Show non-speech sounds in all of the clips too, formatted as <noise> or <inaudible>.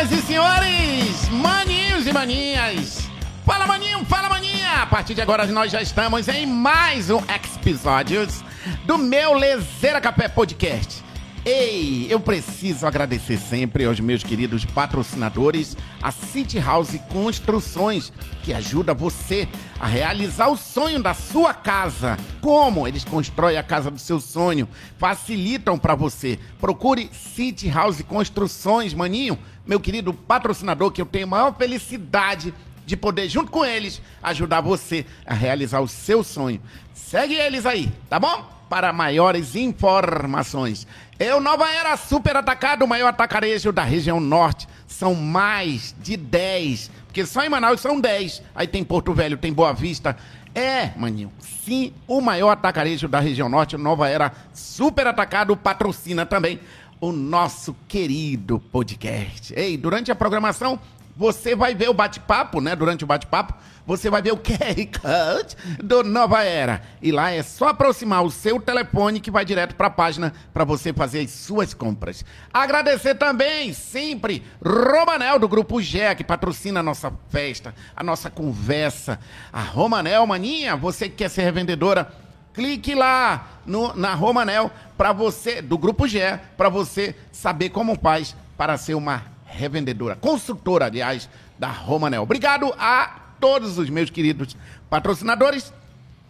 Senhoras e senhores, maninhos e maninhas, fala maninho, fala maninha! A partir de agora nós já estamos em mais um episódios do meu Lezeira Café Podcast. Ei, eu preciso agradecer sempre aos meus queridos patrocinadores, a City House Construções, que ajuda você a realizar o sonho da sua casa. Como eles constroem a casa do seu sonho, facilitam para você. Procure City House Construções, maninho, meu querido patrocinador, que eu tenho a maior felicidade de poder, junto com eles, ajudar você a realizar o seu sonho. Segue eles aí, tá bom? Para maiores informações. É o Nova Era Super Atacado, o maior atacarejo da região norte. São mais de 10, porque só em Manaus são 10. Aí tem Porto Velho, tem Boa Vista. É, maninho, sim, o maior atacarejo da região norte, o Nova Era Super Atacado, patrocina também o nosso querido podcast. Ei, durante a programação você vai ver o bate-papo, né? Durante o bate-papo, você vai ver o QR Code do Nova Era. E lá é só aproximar o seu telefone que vai direto para a página para você fazer as suas compras. Agradecer também, sempre, Romanel do Grupo G, que patrocina a nossa festa, a nossa conversa. A Romanel, maninha, você que quer ser revendedora, clique lá no, na Romanel para você, do Grupo G, para você saber como faz para ser uma revendedora, construtora, aliás, da Romanel. Obrigado a todos os meus queridos patrocinadores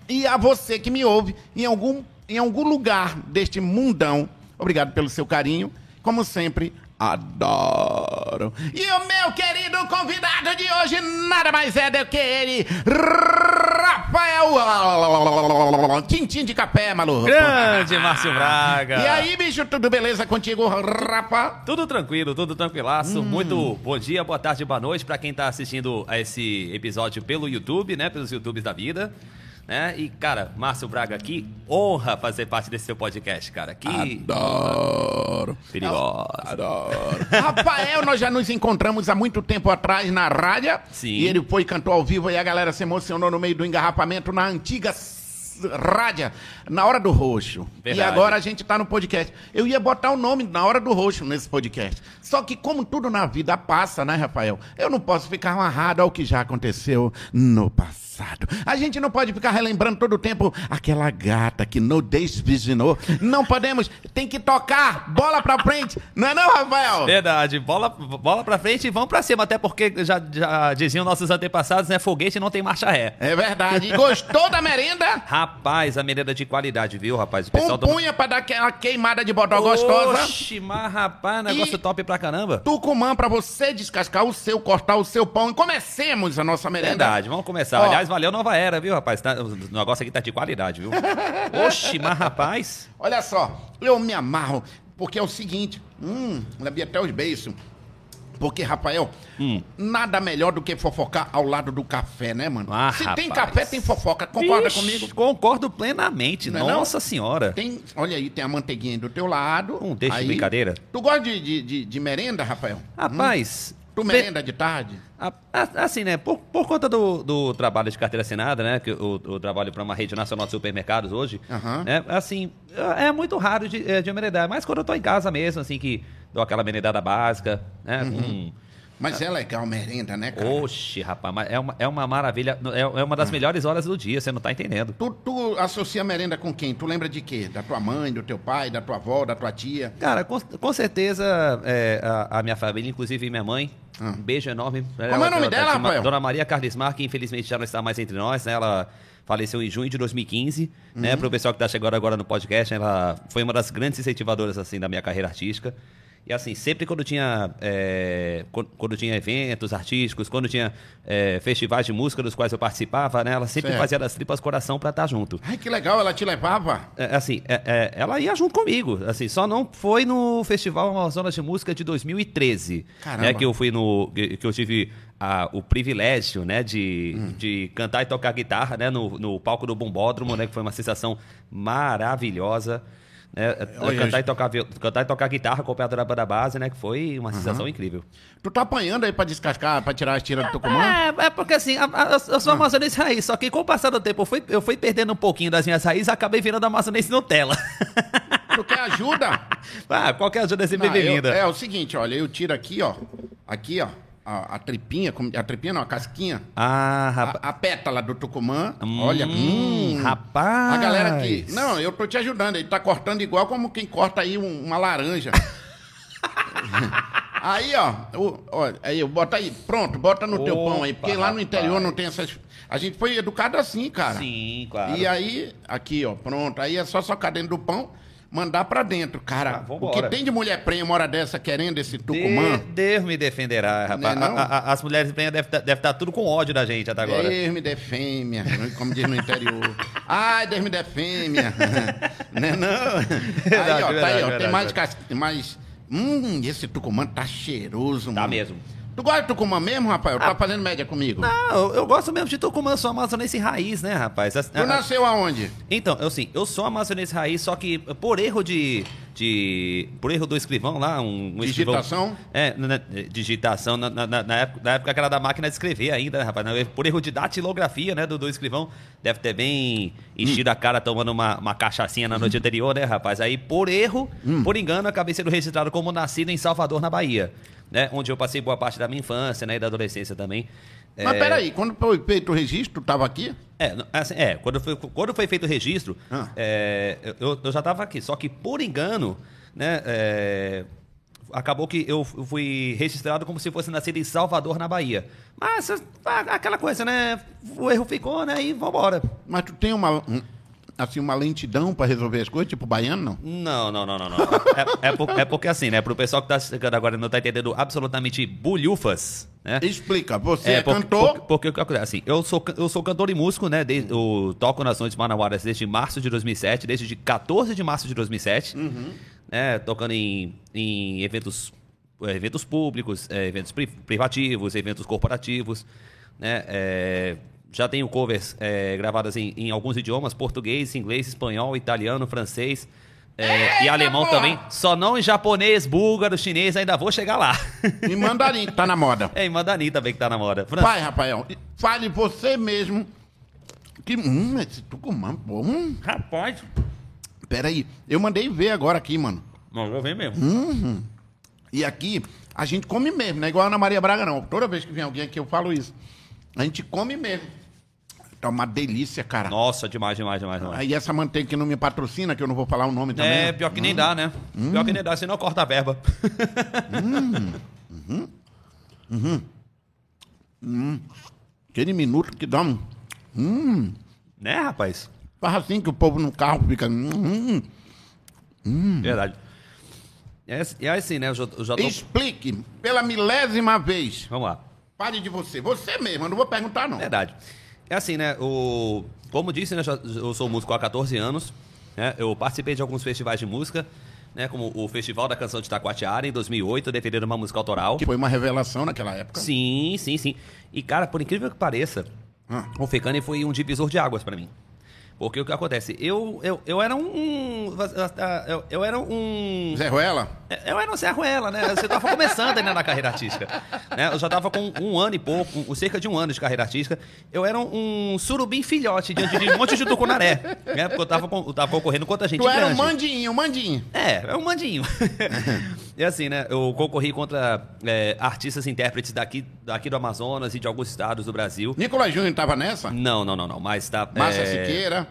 e a você que me ouve em algum, em algum lugar deste mundão. Obrigado pelo seu carinho. Como sempre, adoro. E o meu querido convidado de hoje nada mais é do que ele, Rafael Tintim de Capé, maluco. Grande Márcio Braga. E aí, bicho, tudo beleza contigo, Rafa? Tudo tranquilo, tudo tranquilaço. Hum. Muito bom dia, boa tarde, boa noite para quem tá assistindo a esse episódio pelo YouTube, né? Pelos YouTubes da vida. Né? E, cara, Márcio Braga aqui, honra fazer parte desse seu podcast, cara. Que adoro. Perigoso. Adoro. <laughs> Rafael, nós já nos encontramos há muito tempo atrás na rádio. Sim. E ele foi cantou ao vivo e a galera se emocionou no meio do engarrafamento na antiga rádia na hora do roxo. Verdade. E agora a gente tá no podcast. Eu ia botar o nome na hora do roxo nesse podcast. Só que como tudo na vida passa, né, Rafael? Eu não posso ficar amarrado ao que já aconteceu no passado. A gente não pode ficar relembrando todo o tempo aquela gata que não desvirginou. Não podemos, tem que tocar bola pra frente. Não é não, Rafael? Verdade, bola, bola pra frente e vamos pra cima, até porque já, já diziam nossos antepassados, né? Foguete não tem marcha ré. É verdade. Gostou da merenda? Rapaz, a merenda de qualidade, viu, rapaz? O pessoal Punha do... pra dar aquela queimada de bodó gostosa. Oxi, mas rapaz, negócio e top pra caramba. Tucumã pra você descascar o seu, cortar o seu pão e comecemos a nossa merenda. Verdade, vamos começar. Ó, Aliás, valeu Nova Era, viu, rapaz? Tá, o negócio aqui tá de qualidade, viu? <laughs> Oxi, mas rapaz. Olha só, eu me amarro, porque é o seguinte, hum, lembei até os beijos. Porque, Rafael, hum. nada melhor do que fofocar ao lado do café, né, mano? Ah, Se rapaz. tem café, tem fofoca. Concorda Ixi, comigo? Concordo plenamente. Não é Nossa não? senhora. Tem, olha aí, tem a manteiguinha do teu lado. Um deixa aí, de brincadeira. Tu gosta de, de, de, de merenda, Rafael? Rapaz, hum? Tu merenda de tarde? Assim, né? Por, por conta do, do trabalho de carteira assinada, né? Que o, o trabalho para uma rede nacional de supermercados hoje, uhum. né? Assim, é muito raro de, é, de merendar. Mas quando eu tô em casa mesmo, assim, que dou aquela merendada básica, né? Uhum. Mas é legal merenda, né, cara? Oxe, rapaz, é uma, é uma maravilha. É, é uma das ah. melhores horas do dia, você não tá entendendo. Tu, tu associa merenda com quem? Tu lembra de quê? Da tua mãe, do teu pai, da tua avó, da tua tia? Cara, com, com certeza é, a, a, minha família, inclusive minha mãe. Ah. Um beijo enorme. Como ela, é o nome ela, dela, Rafael? Dona Maria Carlismar, que infelizmente já não está mais entre nós, né? Ela faleceu em junho de 2015, né? uhum. né? Para o pessoal que está chegando agora no podcast, ela foi uma das grandes incentivadoras assim da minha carreira artística. E assim, sempre quando tinha, é, quando, tinha eventos artísticos, quando tinha é, festivais de música dos quais eu participava, né? Ela sempre certo. fazia das tripas coração para estar tá junto. Ai, que legal, ela te levava? É, assim, é, é, ela ia junto comigo. Assim, só não foi no Festival Amazonas de Música de 2013. Caramba. Né, que eu fui no. que eu tive a, o privilégio, né, de, hum. de cantar e tocar guitarra, né, no, no palco do Bombódromo, né, que foi uma sensação maravilhosa. Né? cantar, e tocar, cantar e tocar guitarra acompanhado da banda base, né? Que foi uma sensação uhum. incrível. Tu tá apanhando aí pra descascar, pra tirar as tiras do Tucumã? É, é porque assim, a, a, eu sou ah. amazonense raiz, só que com o passar do tempo eu fui, eu fui perdendo um pouquinho das minhas raízes e acabei virando amazonense Nutella. <laughs> Tu quer ajuda? ah, qualquer ajuda é sempre bem-vinda. É o seguinte, olha, eu tiro aqui, ó, Aqui, ó. A, a tripinha, a tripinha não, a casquinha. Ah, rapaz. A, a pétala do Tucumã. Hum, olha, hum, rapaz. A galera aqui. Não, eu tô te ajudando. Ele tá cortando igual como quem corta aí um- uma laranja. <laughs> aí, ó, ó, aí, bota aí, pronto, bota no teu Opa, pão aí, porque lá no interior rapaz. não tem essas. A gente foi educado assim, cara. Sim, claro. E aí, aqui, ó, pronto. Aí é só socar dentro do pão, mandar pra dentro. Cara, Ah, o que tem de mulher prenha uma hora dessa querendo esse Tucumã? De- Deus me defenderá, rapaz. Não é não? A- a- as mulheres devem estar deve tá tudo com ódio da gente até agora. Deus me defêmia, como diz no interior. Ai, Deus me defêmia. né não? <laughs> aí, ó, tá aí, verdade, ó. Tem verdade, mais, cas- mais. Hum, esse Tucumã tá cheiroso, Tá mano. mesmo. Tu gosta de Tucumã mesmo, rapaz? Tá fazendo média comigo? Não, eu, gosto mesmo de Tucumã, eu sou amazonense raiz, né, rapaz? Tu a- nasceu aonde? Então, eu sim, eu sou amazonense raiz, só que por erro de. de por erro do escrivão lá, um, um Digitação? escrivão. É, na- na- digitação, na, na- na- época, na época que era da máquina de escrever ainda, né, rapaz? Por erro de datilografia, né, do, do escrivão. Deve ter bem enchido a cara tomando uma, uma cachaçinha na noite anterior, né, rapaz? Aí, por erro, por engano, acabei sendo registrado como nascido em Salvador, na Bahia. Né, onde eu passei boa parte da minha infância, né, e da adolescência também. Mas É, peraí, quando foi feito o registro, tu tava aqui? é, assim, é, quando foi, quando foi feito o registro, Ah. é, eu, eu já estava aqui. Só que, por engano, né, é, acabou que eu fui registrado como se fosse nascido em Salvador, na Bahia. Mas, a- aquela coisa, né? O erro ficou, né? E vambora. Mas tu tem uma. Assim, uma lentidão pra resolver as coisas, tipo baiano, não? Não, não, não, não, não. É, é, por- é porque assim, né? Pro pessoal que tá chegando agora e não tá entendendo absolutamente bulhufas, né? Explica, você é, por- cantor. por- Porque o que acontece? Assim, eu sou, eu sou cantor e músico, né? Desde, eu toco nas noites manauaras desde março de 2007, desde de 14 de março de 2007. Né, tocando em, em eventos, eh, eventos públicos, eh, eventos pri- privativos, eventos corporativos. Né, eh, já tenho covers eh, gravadas em, em alguns idiomas: português, inglês, espanhol, italiano, francês. eh, e alemão porra! também. Só não em japonês, búlgaro, chinês, ainda vou chegar lá. <laughs> E mandarim, que tá na moda. é, e mandarim também que tá na moda. Fran- Vai, Rafael, fale você mesmo. Que, hum, esse Tucumã, pô. Hum, Rapaz, peraí, eu mandei ver agora aqui, mano. não vou ver mesmo. Hum. E aqui, a gente come mesmo, não é igual a Ana Maria Braga, não. Toda vez que vem alguém aqui, eu falo isso. A gente come mesmo. Tá uma delícia, cara. Nossa, demais, demais, demais, demais. Aí essa manteiga que não me patrocina, que eu não vou falar o nome também. É, pior que nem dá, né? Pior que nem dá, senão corta a verba. Aquele minuto que dá um... né, rapaz? Faz assim que o povo no carro fica... hum, hum. Verdade. E é, e é assim, né? Eu já, eu já tô... Explique, pela milésima vez. Vamos lá. Fale de você. Você mesmo, eu não vou perguntar, não. Verdade. É assim, né? O... Como disse, né? Eu sou músico há 14 anos. Né? Eu participei de alguns festivais de música, né? Como o Festival da Canção de Taquatiara, em 2008, defendendo uma música autoral. Que foi uma revelação naquela época. Sim, sim, sim. E, cara, por incrível que pareça, Ah. o Fecane foi um divisor de águas pra mim. Porque o que acontece? Eu, eu, eu era um. Eu, eu era um. Zé Ruela? Eu era um Zé Ruela, né? Você tava começando ainda na carreira artística. Né? Eu já tava com um ano e pouco, um- cerca de um ano de carreira artística. Eu era um, surubim filhote diante de um monte de tucunaré. Né? Porque eu tava, com- eu tava concorrendo contra gente Tu era um grande. mandinho, um mandinho. É, é um mandinho. E assim, né? Eu concorri contra é, artistas e intérpretes daqui, daqui do Amazonas e de alguns estados do Brasil. Nicolas Júnior tava nessa? Não, não, não, não. Mas tá. Márcia é, Siqueira.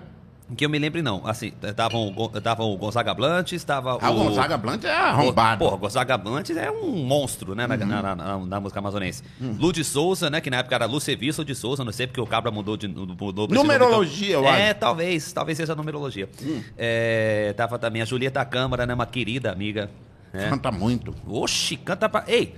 Que eu me lembre, não. Assim, estavam o Gon- tava o Gonzaga Blantes, estava Ah, o. o Gonzaga Blanc é arrombado. Porra, Gonzaga Blantes é um monstro, né, na, na, na- na- na música amazonense. Uhum. Lu de Souza, né, que na época era Luceviço de Souza, não sei porque o Cabra mudou de mudou Numerologia, eu nome, então- acho. É, talvez, talvez seja numerologia. É, tava também a Julieta Câmara, né, uma querida amiga. Né? Canta muito. Oxi, canta pra. Ei!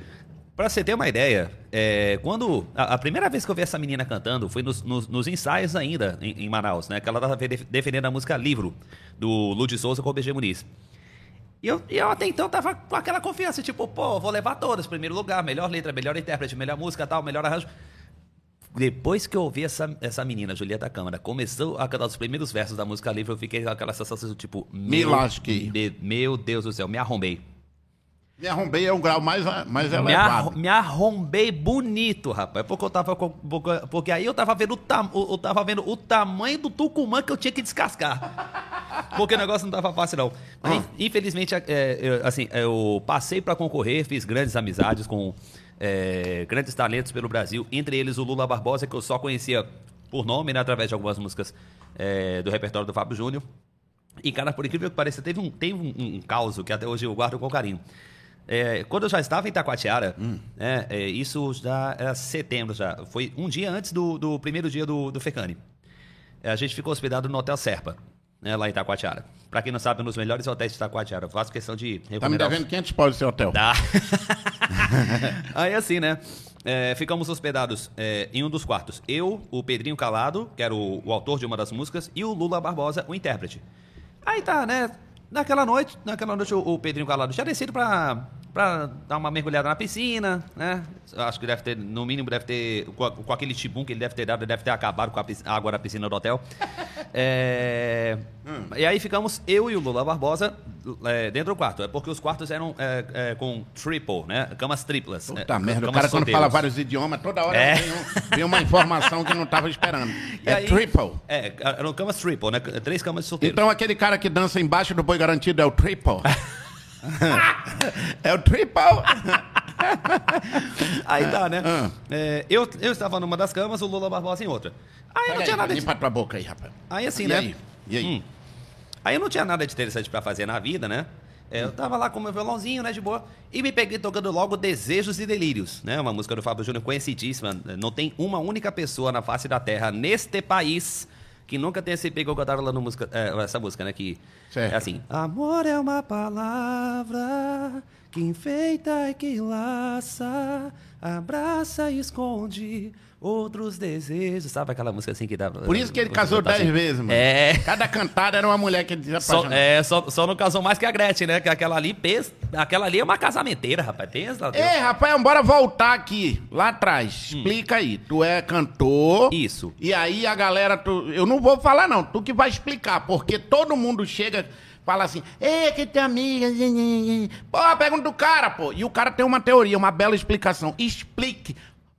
Pra você ter uma ideia, é, quando. A, a primeira vez que eu vi essa menina cantando foi nos, nos- nos ensaios ainda, em, em Manaus, né? Que ela tava def- defendendo a música Livro, do Lud Souza com o BG Muniz. E eu, eu até então tava com aquela confiança, tipo, pô, vou levar todas, primeiro lugar, melhor letra, melhor intérprete, melhor música tal, melhor arranjo. Depois que eu ouvi essa, essa menina, Julieta Câmara, começou a cantar os primeiros versos da música livre, eu fiquei com aquela sensação, tipo, Me lasquei. de- meu Deus do céu, me arrombei. Me arrombei é um grau mais, mais elevado. me arrombei bonito, rapaz. Porque eu tava. Porque, aí eu tava vendo o, tam, eu tava vendo o tamanho do Tucumã que eu tinha que descascar. Porque o negócio não tava fácil, não. Mas, Ah. infelizmente, é, eu, assim, eu passei pra concorrer, fiz grandes amizades com é, grandes talentos pelo Brasil, entre eles o Lula Barbosa, que eu só conhecia por nome, né, através de algumas músicas é, do repertório do Fábio Júnior. E, cara, por incrível que pareça, teve um, teve um, um, um caos que até hoje eu guardo com carinho. É, quando eu já estava em Taquatiara, hum. né, é, isso já era setembro já, foi um dia antes do, do primeiro dia do, do Fecani. É, a gente ficou hospedado no Hotel Serpa, né, lá em Taquatiara. Pra quem não sabe, um dos melhores hotéis de Taquatiara. Eu faço questão de recomendar. Tá me devendo 500 pau esse hotel. Tá. <laughs> Aí assim, né? É, ficamos hospedados é, em um dos quartos. Eu, o Pedrinho Calado, que era o, o, autor de uma das músicas, e o Lula Barbosa, o intérprete. Aí tá, né? Naquela noite, naquela noite o, o Pedrinho Calado tinha descido pra para dar uma mergulhada na piscina, né? Acho que deve ter, no mínimo, deve ter, com, com aquele tibum que ele deve ter dado, deve ter acabado com a, piscina, água da piscina do hotel. <laughs> É, hum. E aí ficamos eu e o Lula Barbosa é, dentro do quarto. É porque os quartos eram é, é com triple, né? Camas triplas. Puta merda, o cara quando fala vários idiomas, toda hora é. vem, um, vem, uma informação que não estava esperando. <laughs> E é aí, triple. É, eram camas triple, né? Três camas de solteiro. Então aquele cara que dança embaixo do boi garantido é o triple. <laughs> <laughs> é o triple. <laughs> Aí tá, né? Ah. É, eu, eu estava numa das camas, o Lula Barbosa em outra. Aí não tinha nada de... Limpa tua boca aí, rapaz. Aí assim, e né? Aí? E aí? Hum. Aí eu não tinha nada de interessante para fazer na vida, né? É, eu tava lá com meu violãozinho, né, de boa, e me peguei tocando logo Desejos e Delírios, né? Uma música do Fábio Júnior conhecidíssima. Não tem uma única pessoa na face da terra, neste país, que nunca tenha se pegou cantarolando música, é, essa música, né? Que certo. é assim. Amor é uma palavra que enfeita e que laça, abraça e esconde outros desejos. Sabe aquela música assim que dá. Por isso que ele casou dez assim. vezes, mano. É. Cada cantada era uma mulher que dizia só, É, só, só não casou mais que a Gretchen, né? Que aquela ali, aquela ali é uma casamenteira, rapaz. Pensa, Ei, rapaz, bora voltar aqui, lá atrás. Hum. Explica aí. Tu é cantor. Isso. E aí a galera, tu, eu não vou falar não, tu que vai explicar, porque todo mundo chega fala assim, ei, que tem amiga. Pô, pergunta do cara, pô. E o cara tem uma teoria, uma bela explicação. Explique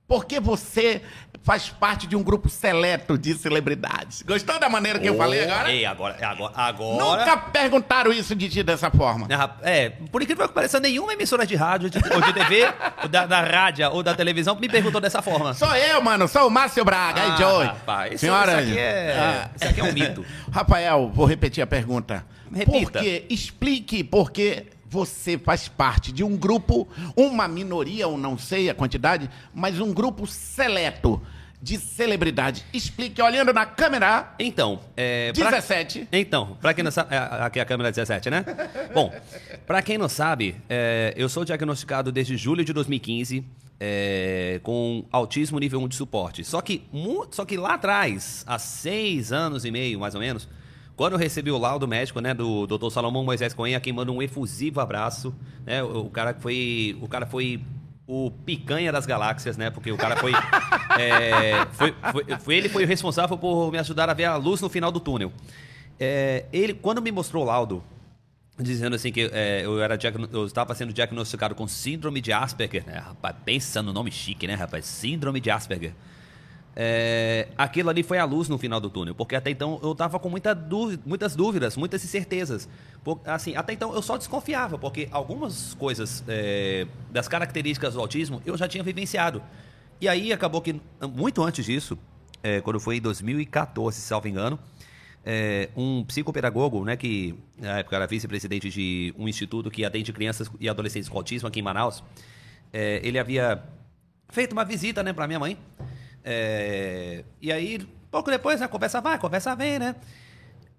porque você faz parte de um grupo seleto de celebridades. Gostou da maneira que oh, eu falei agora? Ei, agora, agora, agora... Nunca perguntaram isso de ti dessa forma. É, por incrível que pareça, nenhuma emissora de rádio de, ou de TV, ou da, da rádio ou da televisão me perguntou dessa forma. Sou eu, mano, sou o Márcio Braga, ah, Joey. Rapaz, Senhora, isso aqui é, ah. isso aqui é um mito. Rafael, vou repetir a pergunta. Repita. Porque, explique porque você faz parte de um grupo, uma minoria, ou não sei a quantidade, mas um grupo seleto de celebridade. Explique olhando na câmera. Então, é, 17. Pra, então, para quem não sabe, é, aqui é a câmera 17, né? <laughs> Bom, para quem não sabe, é, eu sou diagnosticado desde julho de 2015 é, com autismo nível 1 de suporte. Só que, só que lá atrás, há seis anos e meio, mais ou menos, quando eu recebi o laudo médico, né, do Dr. Salomão Moisés Coen, a quem manda um efusivo abraço, né, o, o cara foi, o cara foi o picanha das galáxias, né? Porque o cara foi, <laughs> é, foi, foi, foi, ele foi o responsável por me ajudar a ver a luz no final do túnel. É, ele, quando me mostrou o laudo, dizendo assim que é, eu era eu estava sendo diagnosticado com síndrome de Asperger, né? Rapaz, pensa no nome chique, né, rapaz? Síndrome de Asperger é, aquilo ali foi a luz no final do túnel, porque até então eu estava com muita dúvida, muitas dúvidas, muitas incertezas. Por, assim, até então eu só desconfiava, porque algumas coisas é, das características do autismo eu já tinha vivenciado. E aí acabou que, muito antes disso, é, quando foi em 2014, se salvo engano, é, um psicopedagogo, né, que na época era vice-presidente de um instituto que atende crianças e adolescentes com autismo aqui em Manaus, é, ele havia feito uma visita né, para minha mãe. É, e aí, pouco depois, a conversa vai, a conversa vem, né?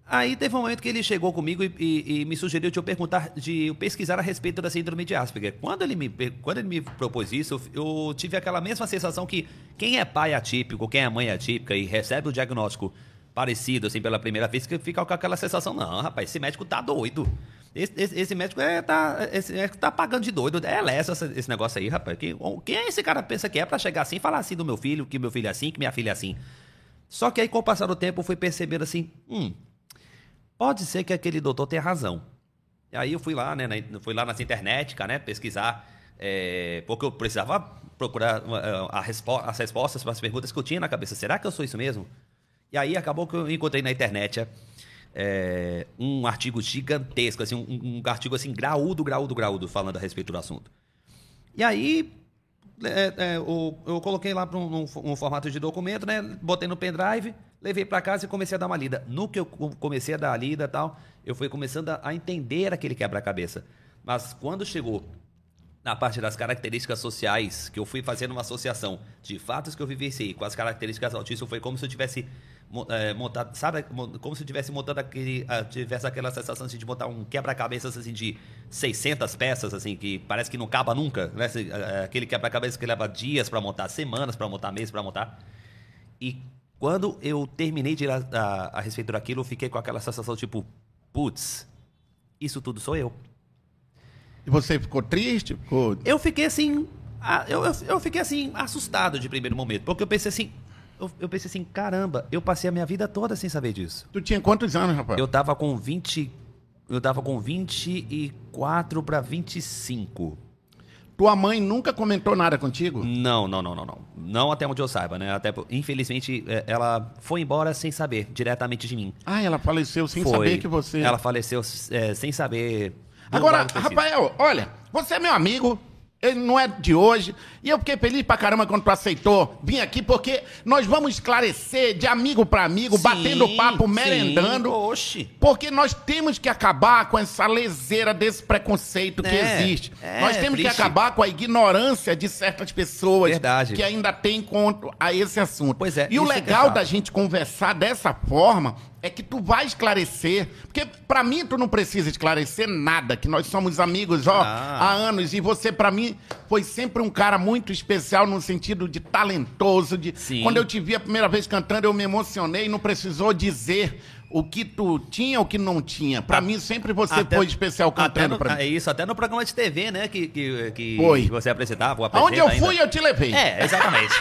Aí teve um momento que ele chegou comigo e, e, e, me sugeriu de eu perguntar, de eu pesquisar a respeito da síndrome de Asperger. Quando ele me, quando ele me propôs isso, eu, eu tive aquela mesma sensação que quem é pai atípico, quem é mãe atípica e recebe o diagnóstico parecido, assim, pela primeira vez, que fica com aquela sensação, não, rapaz, esse médico tá doido. Esse, esse, esse, médico é, tá, esse médico tá pagando de doido. É lessa esse negócio aí, rapaz. Que, quem é esse cara pensa que é para chegar assim e falar assim do meu filho, que meu filho é assim, que minha filha é assim? Só que aí, com o passar do tempo, eu fui perceber assim, hum, pode ser que aquele doutor tenha razão. E aí eu fui lá, né, fui lá nas internet, né, pesquisar, é, porque eu precisava procurar a, a respo as respostas para as perguntas que eu tinha na cabeça. Será que eu sou isso mesmo? E aí acabou que eu encontrei na internet é, um artigo gigantesco, assim, um, um, artigo assim, graúdo, graúdo, graúdo, falando a respeito do assunto. E aí, é, é, eu, eu, coloquei lá para um, um, formato de documento, né? Botei no pendrive, levei para casa e comecei a dar uma lida. No que eu comecei a dar a lida tal, eu fui começando a, a entender aquele quebra-cabeça. Mas quando chegou na parte das características sociais, que eu fui fazendo uma associação de fatos que eu vivenciei com as características autistas, foi como se eu tivesse é, montado, sabe, como se tivesse montando aquele, uh, tivesse aquela sensação assim, de montar um quebra-cabeças assim de 600 peças assim que parece que não acaba nunca, né? Uh, aquele quebra-cabeças que leva dias para montar, semanas para montar, meses para montar. E quando eu terminei de ir a, a, a respeito daquilo, eu fiquei com aquela sensação tipo, putz, isso tudo sou eu. E você ficou triste? Ficou... Eu fiquei assim, eu, eu, eu fiquei assim assustado de primeiro momento, porque eu pensei assim, eu, eu, pensei assim, caramba, eu passei a minha vida toda sem saber disso. Tu tinha quantos anos, rapaz? Eu tava com 20. Eu tava com 24 para 25. Tua mãe nunca comentou nada contigo? Não, não, não, não, não. Não até onde eu saiba, né? Até, infelizmente, é, ela foi embora sem saber, diretamente de mim. Ah, ela faleceu sem foi. saber que você. Ela faleceu é, sem saber. Agora, Rafael, olha, você é meu amigo, ele não é de hoje. E eu fiquei feliz pra caramba quando tu aceitou vir aqui, porque nós vamos esclarecer de amigo para amigo, sim, batendo papo, merendando. Sim, oxe. Porque nós temos que acabar com essa leseira desse preconceito é, que existe. É, nós temos triste. que acabar com a ignorância de certas pessoas Verdade. que ainda têm contra a esse assunto. Pois é. E o é legal é da gente conversar dessa forma é que tu vai esclarecer. Porque para mim tu não precisa esclarecer nada, que nós somos amigos ó, ah. há anos. E você, para mim, foi sempre um cara muito especial no sentido de talentoso. De... Sim. Quando eu te vi a primeira vez cantando, eu me emocionei, não precisou dizer o que tu tinha ou o que não tinha. Para mim, sempre você até, foi especial cantando para mim. É isso, até no programa de TV, né? Que, que, que foi. você apresentava. Aonde eu ainda. fui, eu te levei. É, exatamente.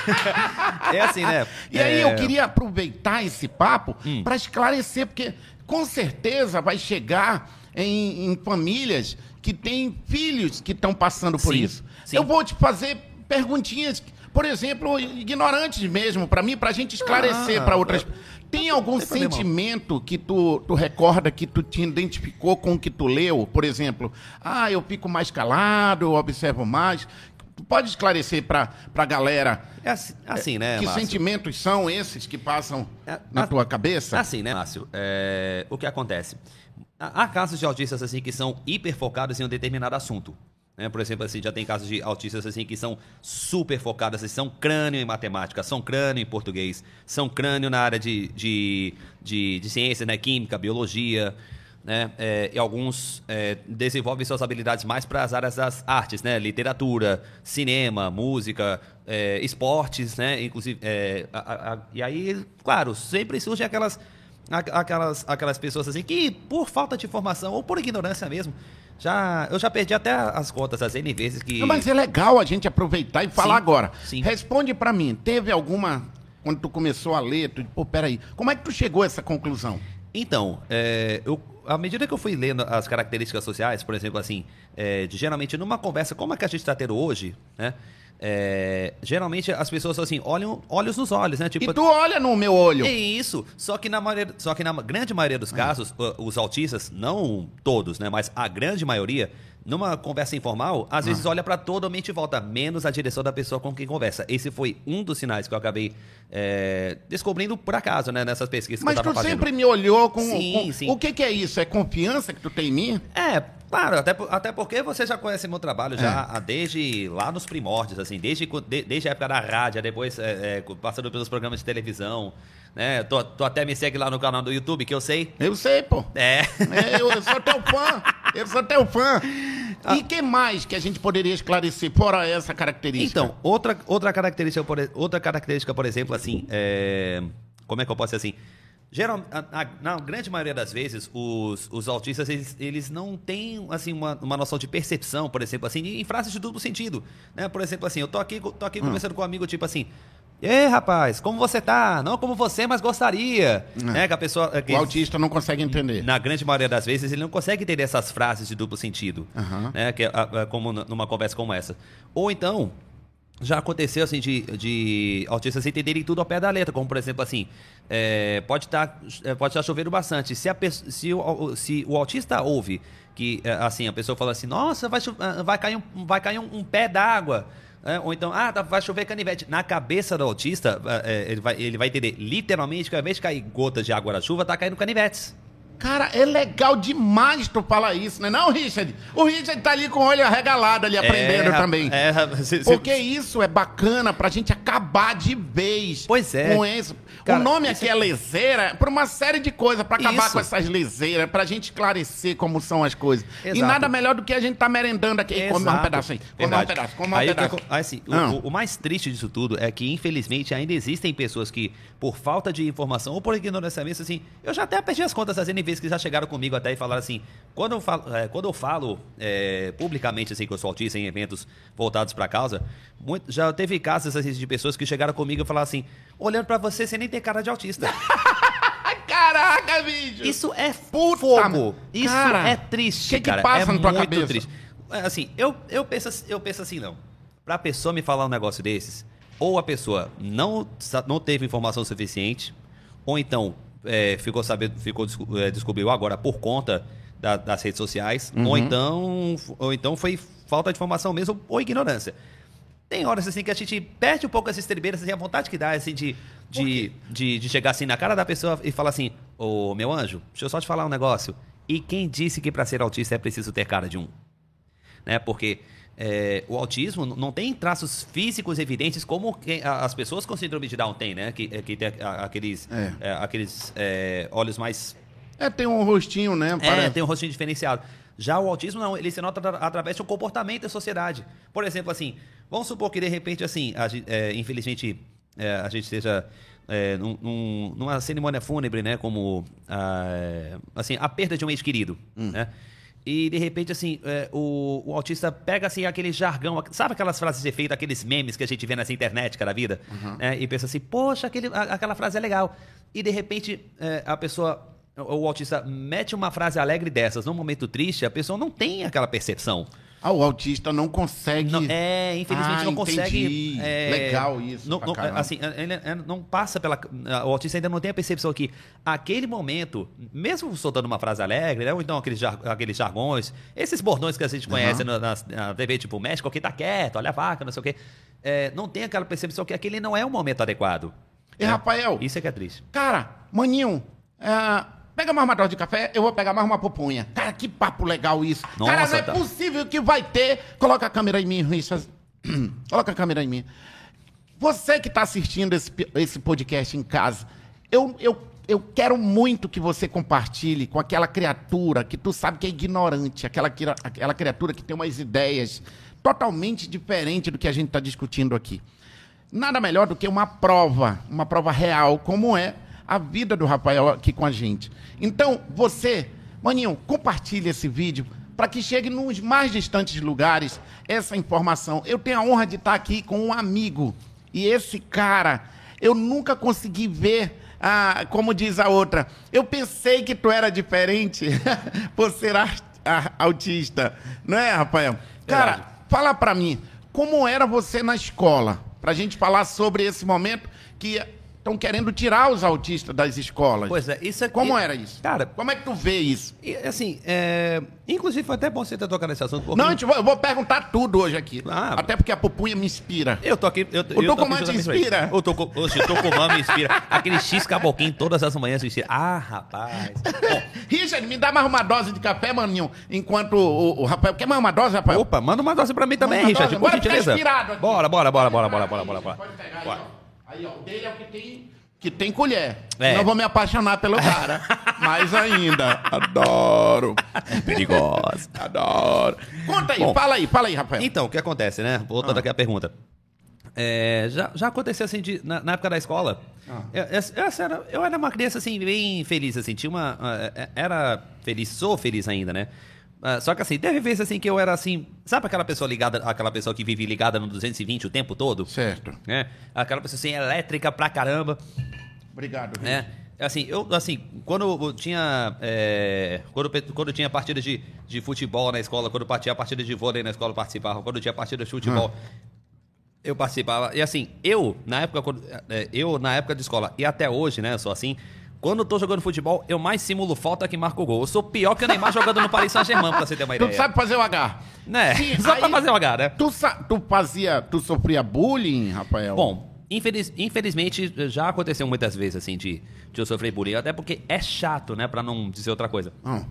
<laughs> é assim, né? E é... aí eu queria aproveitar esse papo hum. para esclarecer, porque com certeza vai chegar em, em famílias que têm filhos que estão passando por sim, isso. Sim. Eu vou te fazer perguntinhas, por exemplo, ignorantes mesmo, para mim, para a gente esclarecer ah, para outras. Tem algum tem sentimento que tu, tu recorda que tu te identificou com o que tu leu? Por exemplo, ah, eu fico mais calado, eu observo mais. Tu pode esclarecer para a galera é assim, assim, né, que Márcio? sentimentos são esses que passam é, na tua cabeça? Assim, né, Márcio? É, o que acontece? Há casos de autistas assim que são hiper focados em um determinado assunto. Né? Por exemplo, assim, já tem casos de autistas assim que são super focados, assim, são crânio em matemática, são crânio em português, são crânio na área de, de, de, de ciência, né? química, biologia. Né? É, e alguns é, desenvolvem suas habilidades mais para as áreas das artes, né? Literatura, cinema, música, é, esportes, né? Inclusive, é, a, a, e aí, claro, sempre surgem aquelas, aquelas, aquelas pessoas assim que, por falta de informação ou por ignorância mesmo, já, eu já perdi até as contas, as N vezes que. Não, mas é legal a gente aproveitar e falar sim, agora. Sim. Responde para mim, teve alguma. Quando tu começou a ler, tu, pô, peraí, como é que tu chegou a essa conclusão? Então, é, eu, à medida que eu fui lendo as características sociais, por exemplo, assim, é, de, geralmente numa conversa como a que a gente está tendo hoje, né? É, geralmente as pessoas assim olham olhos nos olhos, né? Tipo, e tu olha no meu olho. É isso. Só que na maioria, só que na grande maioria dos casos, ah. os autistas, não todos, né? Mas a grande maioria, numa conversa informal, às ah. vezes olha para totalmente e volta, menos a direção da pessoa com quem conversa. Esse foi um dos sinais que eu acabei é, descobrindo por acaso, né? Nessas pesquisas Mas que eu tava tu sempre me olhou com. Sim, com... sim. O que, que é isso? É confiança que tu tem em mim? É, Claro, até, até porque você já conhece meu trabalho já é. desde lá nos primórdios, assim, desde, desde a época da rádio, depois é, é, passando pelos programas de televisão, né? Tu, tu, até me segue lá no canal do YouTube, que eu sei. Eu sei, pô. É. é eu, eu, sou teu fã. Eu sou teu fã. Ah. E que mais que a gente poderia esclarecer fora essa característica? Então, outra, outra, característica, por, outra característica, por exemplo, assim, é, como é que eu posso dizer assim? Geral, na, na, grande maioria das vezes, os, os autistas, eles, eles não têm, assim, uma, uma noção de percepção, por exemplo, assim, em frases de duplo sentido, né? Por exemplo, assim, eu tô aqui, tô aqui hum. conversando com um amigo, tipo assim, Ei, rapaz, como você tá? Não como você, mas gostaria. É. Né? Que a pessoa, que o autista não consegue entender. Na grande maioria das vezes, ele não consegue entender essas frases de duplo sentido. Uhum. Né? Que, a, a, como numa conversa como essa. Ou então, já aconteceu assim de, de autistas entenderem tudo ao pé da letra, como por exemplo assim, é, pode estar tá, pode estar tá chovendo bastante. Se, a, se, o, se o autista ouve que assim a pessoa fala assim, nossa, vai, vai cair um, vai cair um, um pé d'água. É, ou então, ah, tá, vai chover canivete. Na cabeça do autista, é, ele, vai, ele vai entender literalmente que ao invés de cair gotas de água na chuva, tá caindo canivetes. Cara, é legal demais tu falar isso, né? Não, Richard? O Richard tá ali com o olho arregalado ali, aprendendo é, também. É, cê, <laughs> Porque isso é bacana pra gente acabar de vez pois é. com isso. Cara, o nome aqui é, é leseira por uma série de coisas, pra acabar isso. com essas leseiras, pra gente esclarecer como são as coisas. Exato. E nada melhor do que a gente tá merendando aqui. Exato. Come um pedaço aí. Come um pedaço, come um aí, pedaço. aí, assim, ah. o, o, mais triste disso tudo é que, infelizmente, ainda existem pessoas que, por falta de informação ou por ignorância mesmo, assim, eu já até perdi as contas das N vezes que já chegaram comigo até e falaram assim, quando eu falo, é, quando eu falo é, publicamente, assim, que eu sou autista em eventos voltados pra causa, muito, já teve casos assim, de pessoas que chegaram comigo e falaram assim, olhando para você, você nem tem cara de autista. <laughs> Caraca, vídeo! Isso é Puta fogo! Isso cara, é triste, que que cara. passa é na tua cabeça? triste. É, assim, eu, eu, penso, eu penso assim, não. Pra pessoa me falar um negócio desses, ou a pessoa não, não teve informação suficiente, ou então é, ficou sabendo, ficou, é, descobriu agora por conta da, das redes sociais, uhum. ou então ou então foi falta de informação mesmo ou ignorância. Tem horas assim que a gente perde um pouco essa estribeiras, assim, a vontade que dá, assim, de, de, de, de, chegar assim na cara da pessoa e falar assim, ô meu anjo, deixa eu só te falar um negócio. E quem disse que para ser autista é preciso ter cara de um? Né? Porque é, o autismo não tem traços físicos evidentes como as pessoas com síndrome de Down têm, né? Que, é, que tem aqueles, é. É, aqueles é, olhos mais. É, tem um rostinho, né? É, tem um rostinho diferenciado. Já o autismo não, ele se nota através do comportamento da sociedade. Por exemplo, assim, vamos supor que de repente, assim, a, é, infelizmente, é, a gente esteja é, num, num, numa cerimônia fúnebre, né, como a, assim, a perda de um ente querido, hum. né? E de repente, assim, é, o, o, autista pega assim aquele jargão, sabe aquelas frases de efeito, aqueles memes que a gente vê nessa internet cada vida? Uhum. É, e pensa assim, poxa, aquele, a, aquela frase é legal. E de repente é, a pessoa o autista mete uma frase alegre dessas num momento triste, a pessoa não tem aquela percepção. Ah, o autista não consegue. Não, é, infelizmente ah, não consegue. É, Legal isso. Não, não assim, ele não passa pela. O autista ainda não tem a percepção que aquele momento, mesmo soltando uma frase alegre, né, ou então aqueles, jar, aqueles jargões, esses bordões que a gente conhece uhum. na, na, TV, tipo, México que tá quieto, olha a vaca, não sei o quê. É, não tem aquela percepção que aquele não é o momento adequado. E, é, Rafael. Isso é que é triste. Cara, maninho. É Pega mais uma dose de café, eu vou pegar mais uma pupunha. Cara, que papo legal isso. Nossa, Cara, não é tá... possível que vai ter. Coloca a câmera em mim, Richard. <clears throat> Coloca a câmera em mim. Você que está assistindo esse, esse podcast em casa, eu, eu, eu quero muito que você compartilhe com aquela criatura que tu sabe que é ignorante, aquela, aquela criatura que tem umas ideias totalmente diferentes do que a gente está discutindo aqui. Nada melhor do que uma prova, uma prova real, como é a vida do Rafael aqui com a gente. Então, você, maninho, compartilhe esse vídeo para que chegue nos mais distantes lugares essa informação. Eu tenho a honra de estar aqui com um amigo. E esse cara, eu nunca consegui ver, ah, como diz a outra, eu pensei que tu era diferente <laughs> por ser autista. Não é, Rafael? Cara, Verdade. fala para mim, como era você na escola? Para a gente falar sobre esse momento que estão querendo tirar os autistas das escolas. Pois é, isso aqui... Como era isso? Cara, como é que tu vê isso? Assim, é... inclusive foi até bom você ter tocado nesse assunto. Um Não, eu vou, eu perguntar tudo hoje aqui. Ah, até porque a pupunha me inspira. Eu tô aqui. Eu, o Tucumã te inspira? O, tucu, o Tucumã me inspira. Aquele X caboquinho todas as manhãs me inspira. Ah, rapaz. Bom, <laughs> Richard, me dá mais uma dose de café, maninho, enquanto o, o Rafael. Quer mais uma dose, Rafael? Opa, manda uma dose pra mim também, Richard. Por gentileza. Bora, bora, bora, bora, bora, bora, bora. Pode pegar aí, ó. Aí, ó. O dele é o que tem que tem colher. É. Não vou me apaixonar pelo cara. <laughs> Mais ainda. Adoro. É perigosa. Adoro. Conta aí, Bom, fala aí, fala aí, Rafael. Então, o que acontece, né? Voltando ah. aqui a pergunta. É, já, já aconteceu assim, de, na, na, época da escola. Ah. Eu, eu, era, eu era uma criança assim, bem feliz, assim. Tinha uma. É, era feliz, sou feliz ainda, né? Uh, só que assim, teve vezes assim que eu era assim. Sabe aquela pessoa ligada, aquela pessoa que vive ligada no 220 o tempo todo? Certo. É, aquela pessoa assim, elétrica pra caramba. Obrigado, Vitor. É. Assim, eu, assim, quando eu tinha. É, quando, quando tinha partida de, de futebol na escola, quando tinha partida de vôlei na escola, eu participava. Quando tinha partida de futebol. Eu participava. E assim, eu, na época, é, eu, na época de escola, e até hoje, né, eu sou assim. Quando eu tô jogando futebol, eu mais simulo falta que marco gol. Eu sou pior que o Neymar jogando no Paris Saint-Germain, pra você ter uma <laughs> ideia. Tu sabe fazer o H. Né? Sim, Só aí, pra fazer o H, né? Tu, tu fazia. Tu sofria bullying, Rafael? Bom, infeliz, infelizmente já aconteceu muitas vezes, assim, de, de eu sofrer bullying. Até porque é chato, né? Pra não dizer outra coisa. Hum.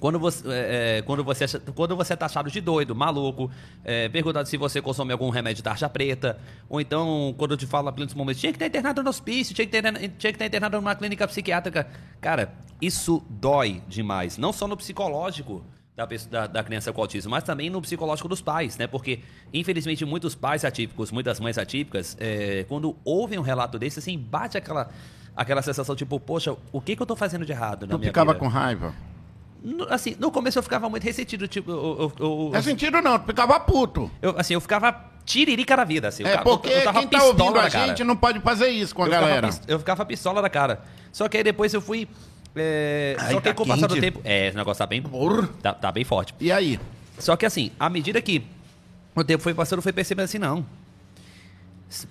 Quando você, é, é, quando, você, quando você é taxado de doido, maluco, é, perguntado se você consome algum remédio de tarja preta, ou então, quando te fala nos momentos, tinha que estar internado no hospício, tinha que, ter, tinha que estar internado numa clínica psiquiátrica. Cara, isso dói demais. Não só no psicológico da, da, da, criança com autismo, mas também no psicológico dos pais, né? Porque, infelizmente, muitos pais atípicos, muitas mães atípicas, é, quando ouvem um relato desse, assim, bate aquela, aquela sensação tipo, poxa, o que, que eu estou fazendo de errado na tu ficava vida? com raiva? Assim, no começo eu ficava muito ressentido, tipo, eu, eu, Ressentido não, tu ficava puto. Eu, assim, eu ficava tiririca da vida, assim. É, porque eu, quem tá ouvindo a gente não pode fazer isso com a eu galera. Ficava, eu ficava pistola da cara. Só que aí depois eu fui... É, só que tá com o passar do tempo... É, esse negócio tá bem... Tá, tá, bem forte. E aí? Só que assim, à medida que o tempo foi passando, eu fui percebendo assim, não.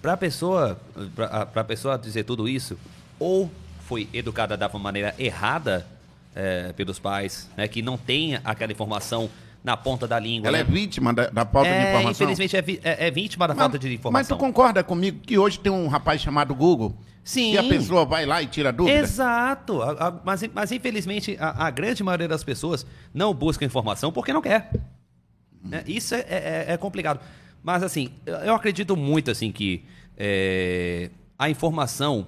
Pra pessoa, pra, pra pessoa dizer tudo isso, ou foi educada da maneira errada é, pelos pais, né, que não tem aquela informação na ponta da língua. Ela né? é vítima da, da falta é, de informação. Infelizmente é, é, é vítima da mas, falta de informação. Mas tu concorda comigo que hoje tem um rapaz chamado Google? Sim. E a pessoa vai lá e tira dúvida? Exato. A, a, mas, mas infelizmente a, a, grande maioria das pessoas não busca informação porque não quer. Hum. Isso é, é, é, complicado. Mas assim, eu acredito muito assim que a informação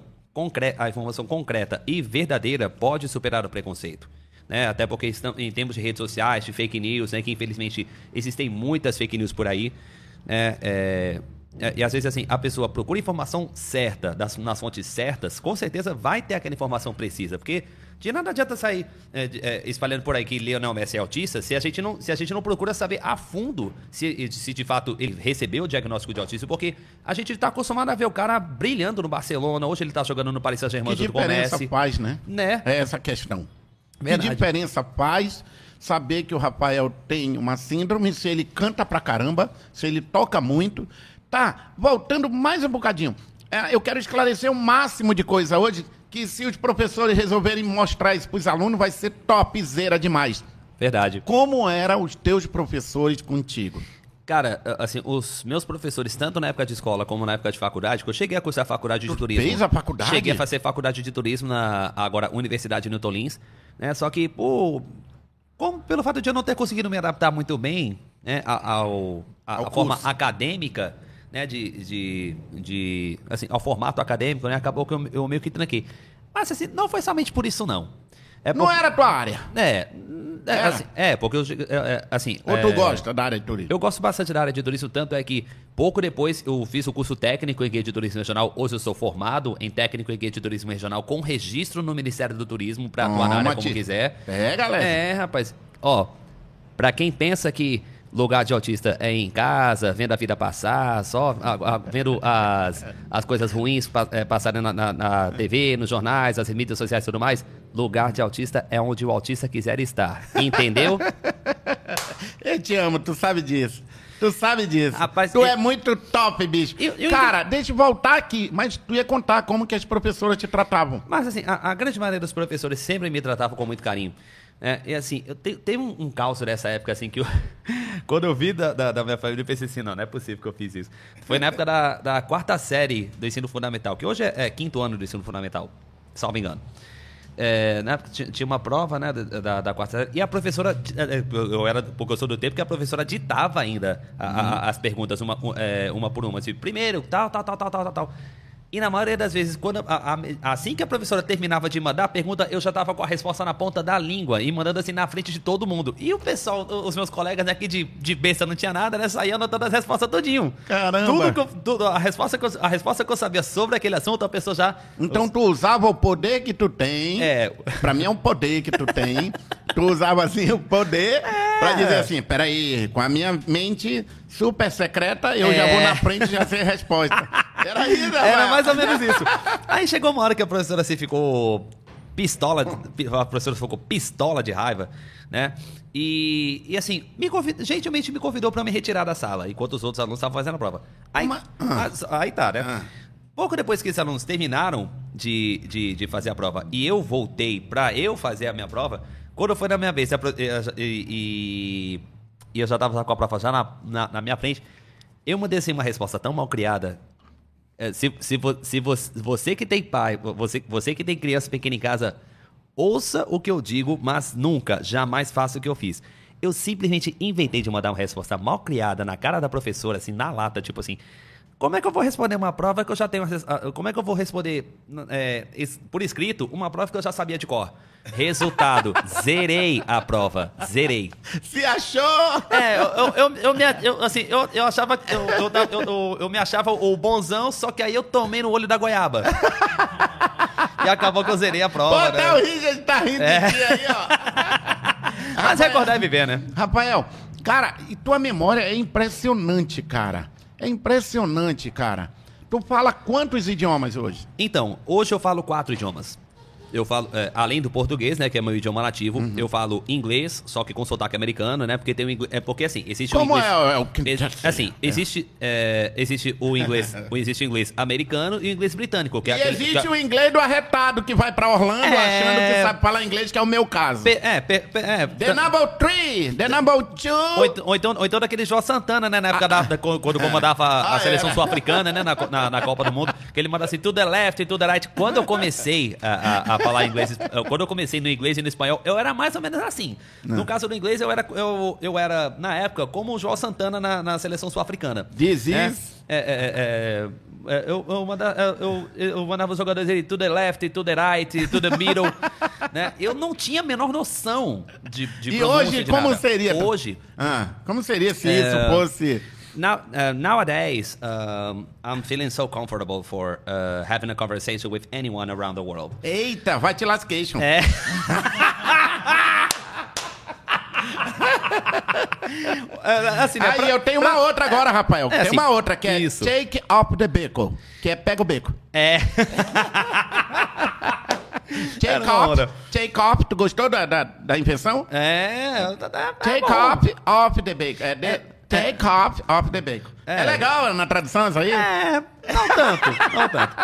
a informação concreta e verdadeira pode superar o preconceito. Né? Até porque em termos de redes sociais, de fake news, né? que infelizmente existem muitas fake news por aí. Né? É, é, e às vezes assim, a pessoa procura informação certa, das, nas fontes certas, com certeza vai ter aquela informação precisa. Porque de nada adianta sair é, é, espalhando por aí que Lionel Messi é autista se a gente não, se a gente não procura saber a fundo se, se de fato ele recebeu o diagnóstico de autismo, porque a gente está acostumado a ver o cara brilhando no Barcelona, hoje ele está jogando no Paris Saint-Germain junto com o Messi. Faz, né? né? É essa a questão. Verdade. Que diferença faz saber que o Rafael tem uma síndrome, se ele canta pra caramba, se ele toca muito. Tá, voltando mais um bocadinho. É, eu quero esclarecer o máximo de coisa hoje que se os professores resolverem mostrar isso para os alunos, vai ser topzera demais. Verdade. Como eram os teus professores contigo? Cara, assim, os meus professores, tanto na época de escola como na época de faculdade, que eu cheguei a cursar a faculdade tu de turismo. Fez a faculdade? Cheguei a fazer faculdade de turismo na agora Universidade Newton Lins, né? Só que, pô, como, pelo fato de eu não ter conseguido me adaptar muito bem né, ao, a, ao a forma acadêmica, né, de, de, de, assim, ao formato acadêmico, né, acabou que eu, eu meio que tranquei. Mas assim, não foi somente por isso, não. É Não era a tua área. É, é, assim, é porque eu, é, é, assim. Ou tu é, gosta da área de turismo? Eu gosto bastante da área de turismo, tanto é que pouco depois eu fiz o curso técnico em guia de turismo regional. Hoje eu sou formado em técnico em guia de turismo regional com registro no Ministério do Turismo para atuar na área como quiser. É, galera. É, rapaz. Ó, para quem pensa que lugar de autista é em casa, vendo a vida passar, só a, a, vendo as, as coisas ruins pa, é, passarem na, na, na, TV, nos jornais, as mídias sociais e tudo mais. Lugar de autista é onde o autista quiser estar. Entendeu? <laughs> eu te amo, tu sabe disso. Tu sabe disso. Rapaz, tu eu... é muito top, bicho. Eu, eu... Cara, deixa eu voltar aqui. Mas tu ia contar como que as professoras te tratavam. Mas assim, a, a grande maioria dos professores sempre me tratavam com muito carinho. É, e assim, eu te, teve um, um caos dessa época, assim, que eu, <laughs> quando eu vi da, da, da, minha família, eu pensei assim, não, não é possível que eu fiz isso. Foi na época da, da quarta série do ensino fundamental, que hoje é, é quinto ano do ensino fundamental, salvo engano. É, na época tinha uma prova, né, da, da, quarta série, e a professora, é, é, eu era, porque eu sou do tempo, que a professora ditava ainda a, a, uhum. as perguntas, uma, uma por uma, assim, primeiro, tal, tal, tal, tal, tal, tal. E na maioria das vezes, quando a, a, assim que a professora terminava de mandar a pergunta, eu já estava com a resposta na ponta da língua e mandando assim na frente de todo mundo. E o pessoal, os meus colegas aqui de, de besta não tinha nada, né? Saíam anotando as respostas todinho. Caramba! Tudo eu, tudo, a, resposta que eu, a resposta que eu sabia sobre aquele assunto, a pessoa já. Então tu usava o poder que tu tem. É. Pra mim é um poder que tu tem. <laughs> tu usava assim o poder é. pra dizer assim: peraí, com a minha mente super secreta, eu é. já vou na frente e já sei a resposta. <laughs> Era isso, né? Era mais ou menos isso. Aí chegou uma hora que a professora assim ficou pistola, a professora ficou pistola de raiva, né? E, e assim, me convid, gentilmente me convidou para me retirar da sala, enquanto os outros alunos estavam fazendo a prova. Aí, Uma... aí tá, né? Ah. Pouco depois que esses alunos terminaram de, de, de fazer a prova e eu voltei para eu fazer a minha prova, quando foi na minha vez e, e, e eu já tava com a prova já na, na, na minha frente, eu mandei assim uma resposta tão mal criada é, se, se, se você, você que tem pai, você, você que tem criança pequena em casa, ouça o que eu digo, mas nunca, jamais faça o que eu fiz. Eu simplesmente inventei de mandar uma resposta mal criada na cara da professora, assim, na lata, tipo assim. Como é que eu vou responder uma prova que eu já tenho. Ah, como é que eu vou responder é, por escrito uma prova que eu já sabia de cor? Resultado: zerei a prova. Zerei. Se achou? É, eu, eu, eu, eu me, eu, assim, eu, eu achava. Eu, eu, eu, eu, me achava o bonzão, só que aí eu tomei no olho da goiaba. E acabou que eu zerei a prova. Pô, até né? o Richard tá rindo é. de aí, ó. Mas recordar e viver, né? Rafael, cara, e tua memória é impressionante, cara. É impressionante, cara. Tu fala quantos idiomas hoje? Então, hoje eu falo quatro idiomas eu falo, é, além do português, né, que é meu idioma nativo, uhum. eu falo inglês, só que com sotaque americano, né, porque tem o inglês, é porque assim, existe Como o inglês... é, é o assim, <laughs> é. existe, é, existe o inglês, <laughs> existe o inglês americano e o inglês britânico, que é e aquele... existe o inglês do arretado que vai pra Orlando é... achando que sabe falar inglês, que é o meu caso. Pe é, pe é... The number three, the number two... Ou, então, ou então, ou então daquele João Santana, né, na época ah. da, quando comandava a, a ah, seleção sul-africana, né, na, na, na, Copa do Mundo, que ele manda assim, to the left, to the right. Quando eu comecei a, a, a falar inglês quando eu comecei no inglês e no espanhol, eu era mais ou menos assim. Não. No caso do inglês, eu era, eu, eu era, na época, como o João Santana na, na seleção sul-africana. This is... É, é, é, é, eu, eu, mandava, eu, eu, mandava os jogadores ele to the left, to the right, to the middle. <laughs> né? Eu não tinha a menor noção de, de E hoje, como nada. seria? Hoje. Ah, como seria se isso fosse now uh, nowadays um, I'm feeling so comfortable for uh, having a conversation with anyone around the world. Eita, vai te lascation. É. <laughs> assim, né, Aí pra, eu tenho pra, uma outra agora, Rafael. É, tem assim, uma outra que é isso. Take up the beco, que é pega o beco. É. <laughs> Take up, take up, tu gostou da, da, da invenção? É, tá, tá, tá Take bom. up off the bacon. É, de, é. Take off of the bacon. É. é, legal na tradução isso aí? É, não tanto, não tanto.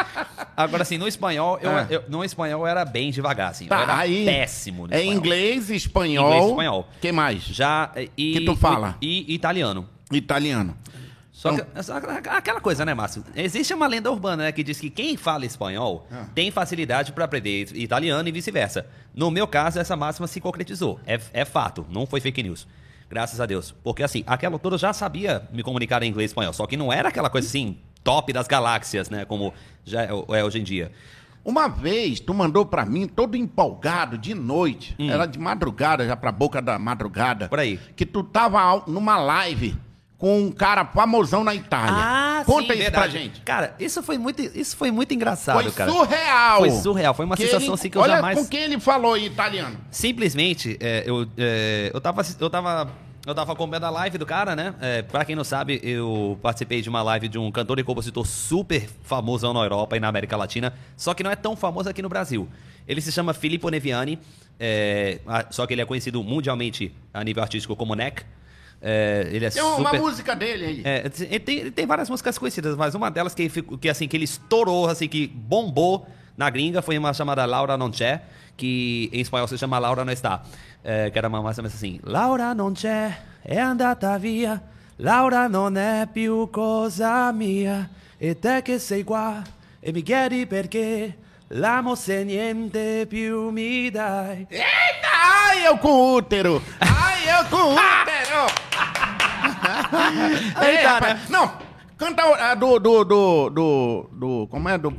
Agora, assim, no espanhol, eu, é. eu, no espanhol eu era bem devagar, assim. Tá, eu era aí, péssimo É inglês, espanhol. Inglês, espanhol. que mais? Já. E, que tu fala? E, e italiano. Italiano. Só que, aquela coisa, né, Márcio? Existe uma lenda urbana né, que diz que quem fala espanhol ah. tem facilidade para aprender italiano e vice-versa. No meu caso, essa máxima se concretizou. É, é fato, não foi fake news. Graças a Deus. Porque assim, aquela altura eu já sabia me comunicar em inglês e espanhol. Só que não era aquela coisa assim, top das galáxias, né? Como já é, é hoje em dia. Uma vez, tu mandou para mim, todo empolgado, de noite, hum. era de madrugada, já pra boca da madrugada. Por aí. Que tu tava numa live com um cara famosão na Itália. Ah, Conta sim, isso verdade. pra gente. Cara, isso foi muito, isso foi muito engraçado, foi cara. surreal. Foi surreal. Foi uma que sensação ele, assim que eu olha jamais... com quem ele falou em italiano. Simplesmente, é, eu, é, eu, tava, eu tava eu tava acompanhando a live do cara, né? É, pra quem não sabe, eu participei de uma live de um cantor e compositor super famoso na Europa e na América Latina, só que não é tão famoso aqui no Brasil. Ele se chama Filippo Neviani, é, só que ele é conhecido mundialmente a nível artístico como Neck. É, ele é tem super... uma música dele aí. É, ele tem, ele tem várias músicas conhecidas, mas uma delas que, que, assim, que ele estourou, assim, que bombou na gringa foi uma chamada Laura Non C'è, que em espanhol se chama Laura Não Está. É, que era uma mais ou menos assim: Laura non c'è, è andata via. Laura non è più cosa mia. E te che sei qua e mi chiedi perché. L'amo se niente più mi dai. Eita! Ai, eu com útero! Ai, eu com <laughs> útero! <laughs> Eita, né? Não, canta a do, do, do, do, do. Como é? Do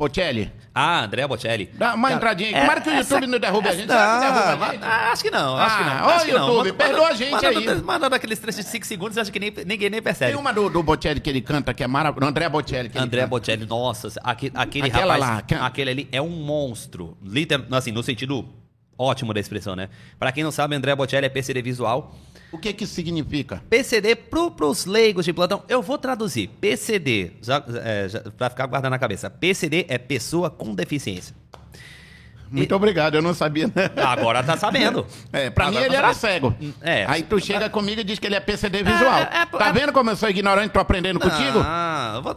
Bocelli. Ah, André Bocelli. Dá uma Cara, entradinha. É, Tomara que o YouTube essa, não derrube a gente. Não, derruba a gente? Acho que não, acho ah, que não. Ô, YouTube, perdoa a gente aí. Mandando aqueles trechos de 5 segundos, acho que nem, ninguém nem percebe. Tem uma do, do Bocelli que ele canta, que é maravilhosa. André Bocelli. André Bocelli, nossa. Aquele, aquele Aquela rapaz, lá, que... aquele ali é um monstro. Literal, assim, no sentido ótimo da expressão, né? Pra quem não sabe, André Bocelli é PCD visual. O que que significa? PCD pro, pros leigos de plantão. Eu vou traduzir. PCD, já, é, já, pra ficar guardando na cabeça. PCD é pessoa com deficiência. Muito e... obrigado, eu não sabia. Né? Agora tá sabendo. <laughs> É, pra Agora mim ele tá era cego. É. Aí tu chega comigo e diz que ele é PCD visual. É, é, tá vendo como eu sou ignorante, tô aprendendo não, contigo?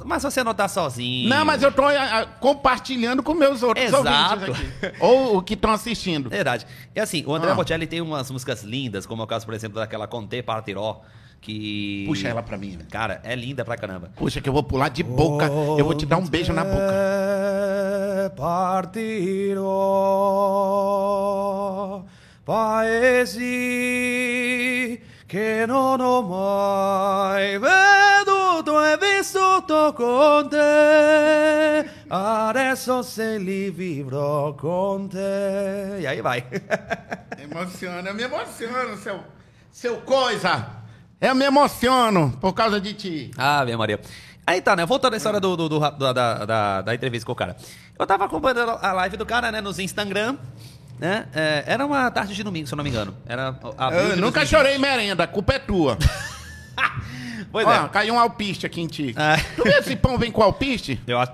Mas você não tá sozinho. Não, mas eu tô a, a, compartilhando com meus outros Exato. ouvintes aqui. Ou o que estão assistindo. Verdade. E assim, o André ah. Bocelli tem umas músicas lindas, como é o caso, por exemplo, daquela Conte Partiró que. Puxa ela pra mim, né? Cara, é linda pra caramba. Puxa, que eu vou pular de boca. Eu vou te dar um beijo na boca. Partirò paesi che non ho mai veduto e vissuto con te. Adesso se li vivrò con te. E aí vai. <laughs> Emociona, me emociono, seu, seu coisa. Eu me emociono por causa de ti. Ah, minha Maria. Aí tá, né? Voltando à história do, do, do da, da, da, entrevista com o cara. Eu tava acompanhando a live do cara, né, nos Instagram. Né? É, era uma tarde de domingo, se eu não me engano. Era eu nunca chorei merenda, a culpa é tua. <laughs> Pois Ó, é. caiu um alpiste aqui em ti. É. Tu vê se pão vem com alpiste? Eu acho.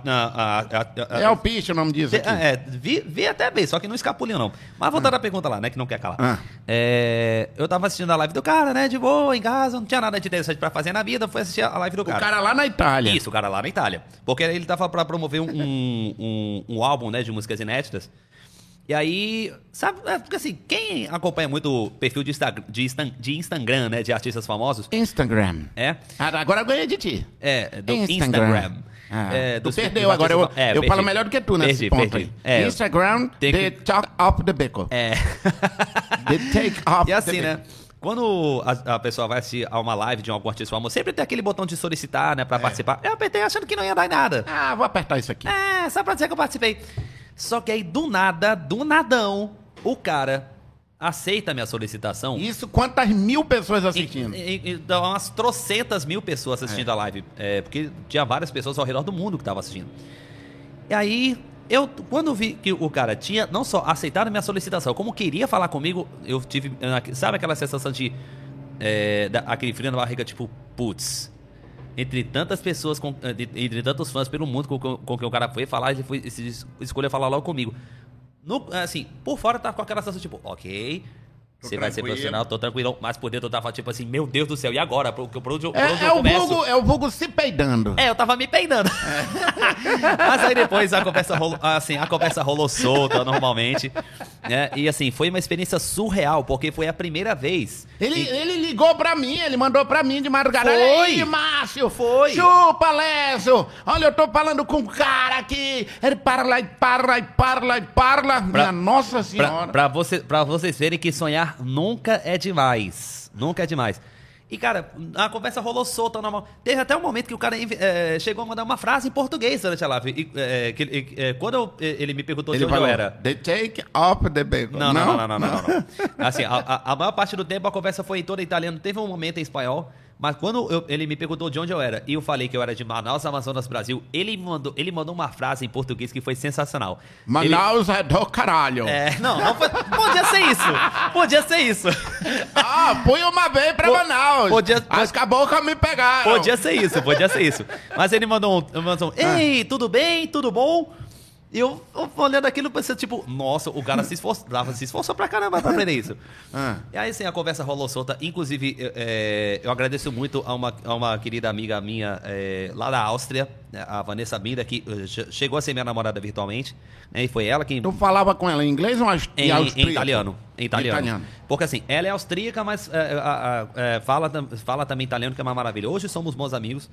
é alpiste o nome disso aqui. É, vi, vi até bem, só que não escapuliu, não. Mas voltando ah. à pergunta lá, né? Que não quer calar. Ah. É, eu tava assistindo a live do cara, né? De boa, em casa, não tinha nada de interessante pra fazer na vida, fui assistir a live do cara. O cara lá na Itália. Isso, o cara lá na Itália. Porque ele tava pra promover um, um, um, um álbum, né, de músicas inéditas. E aí, sabe, é, porque assim, quem acompanha muito o perfil de, Insta, de, Insta, de Instagram, né, de artistas famosos... Instagram. É. Ah, agora eu ganhei de ti. É, do Instagram. Instagram. Ah, é, tu perdeu agora, eu, é, eu falo melhor do que tu nesse perdi, ponto perdi. É, Instagram, the que... talk up the beco. É. the take up E assim, né? Quando a, a, pessoa vai assistir a uma live de algum artista famoso, sempre tem aquele botão de solicitar, né, pra é. participar. Eu apertei achando que não ia dar em nada. Ah, vou apertar isso aqui. É, só pra dizer que eu participei. Só que aí, do nada, do nadão, o cara aceita a minha solicitação. Isso, quantas mil pessoas assistindo? E, e, e, umas trocentas mil pessoas assistindo é. a live. É, porque tinha várias pessoas ao redor do mundo que estavam assistindo. E aí, eu, quando vi que o cara tinha não só aceitado a minha solicitação, como queria falar comigo, eu tive. Sabe aquela sensação de. É, da, aquele frio na barriga, tipo, putz, entre tantas pessoas, com, eh, entre tantos fãs pelo mundo com, com, que o cara foi falar, ele foi, escolheu falar logo comigo. No, assim, por fora tá com aquela sensação tipo, ok, você vai ser profissional, tô tranquilo. Mas por dentro eu tava tipo assim, meu Deus do céu, e agora? Por, por, por, por é, onde é, eu o vulgo, é o vulgo se peidando. É, eu tava me peidando. É. <laughs> mas aí depois a conversa rolou, assim, a conversa rolou solta normalmente. Né? E assim, foi uma experiência surreal, porque foi a primeira vez. Ele, ele ligou pra mim, ele mandou pra mim de madrugada. Foi! Aí, Márcio! Foi! Chupa, Lécio! Olha, eu tô falando com um cara aqui. Ele para lá e para lá e para lá e para lá. Minha Nossa Senhora! Pra, pra, você, pra vocês verem que sonhar nunca é demais. Nunca é demais. E, cara, a conversa rolou solta, normal. Teve até um momento que o cara é, chegou a mandar uma frase em português durante a live. É, é, quando eu, ele me perguntou ele de onde falou, eu era. The take up the bacon. Não, não, não, não, não. não, não, não. <laughs> assim, a, a, maior parte do tempo a conversa foi em toda italiano. Teve um momento em espanhol. Mas quando eu, ele me perguntou de onde eu era e eu falei que eu era de Manaus, Amazonas, Brasil, ele mandou, ele mandou uma frase em português que foi sensacional. Manaus ele... é do caralho. É, não, não foi, podia ser isso. Podia ser isso. Ah, fui uma vez pra Manaus. Podia, As caboclas me pegaram. Podia ser isso, podia ser isso. Mas ele mandou um, mandou um ah. Ei, tudo bem? Tudo bom? E eu, olhando aquilo, pensei, tipo, nossa, o cara se esforçou, <laughs> se esforçou pra caramba pra aprender isso. Ah. E aí, assim, a conversa rolou solta. Inclusive, é, eu agradeço muito a uma, a uma querida amiga minha é, lá da Áustria, né, a Vanessa Binda, que uh, chegou a ser minha namorada virtualmente. Né, e foi ela quem. Tu falava com ela em inglês ou em, em italiano? Em italiano. italiano. Porque assim, ela é austríaca, mas é, fala, fala também italiano, que é uma maravilha. Hoje somos bons amigos.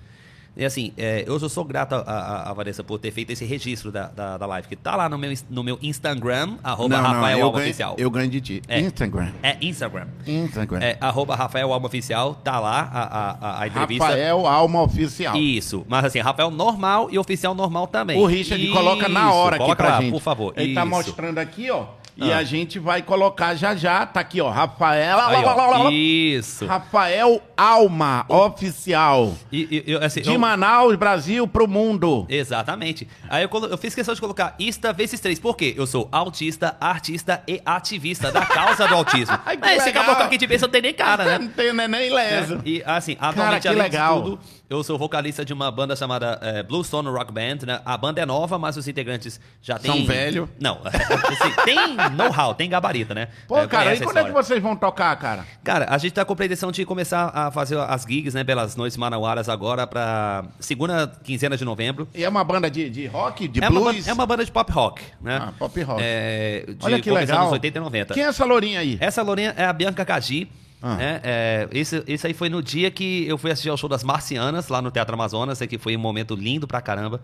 E assim, é, eu sou grato a, a, Vanessa por ter feito esse registro da, da, da, live, que tá lá no meu, no meu Instagram, arroba não, Rafael não, Alba Oficial. Eu ganho de ti. É, Instagram. É Instagram. Instagram. É arroba Rafael Alma Oficial, tá lá a, a, a entrevista. Rafael Alma Oficial. Isso. Mas assim, Rafael normal e oficial normal também. O Richard Isso. coloca na hora aqui pra lá, gente. por favor. Ele tá Isso. tá mostrando aqui, ó. E ah. a gente vai colocar já já, tá aqui, ó, Rafael. Aí, ó, isso. Rafael Alma, oficial. E, e, assim, de eu... Manaus, Brasil, pro mundo. Exatamente. Aí eu, eu, fiz questão de colocar ista vezes três. Por quê? Eu sou autista, artista e ativista da causa do autismo. <laughs> Ai, Esse caboclo aqui de vez não tem nem cara, né? <laughs> Não tem nem leso. É, e assim, atualmente, cara, além legal. de tudo Eu sou vocalista de uma banda chamada é, Bluestone Rock Band, né? A banda é nova, mas os integrantes já têm... São velho? Não, <laughs> assim, tem know-how, tem gabarito, né? Pô, é, cara, e quando é que vocês vão tocar, cara? Cara, a gente tá com a pretensão de começar a fazer as gigs, né, pelas noites manauaras agora pra segunda quinzena de novembro. E é uma banda de, de rock, de é blues? Uma, é uma banda de pop rock, né? Ah, pop rock. É, de, Olha que legal. Nos 80 e 90. Quem é essa lourinha aí? Essa lourinha é a Bianca Kaji. Ah. Né? É, esse, esse aí foi no dia que eu fui assistir ao show das Marcianas, lá no Teatro Amazonas, é que foi um momento lindo pra caramba.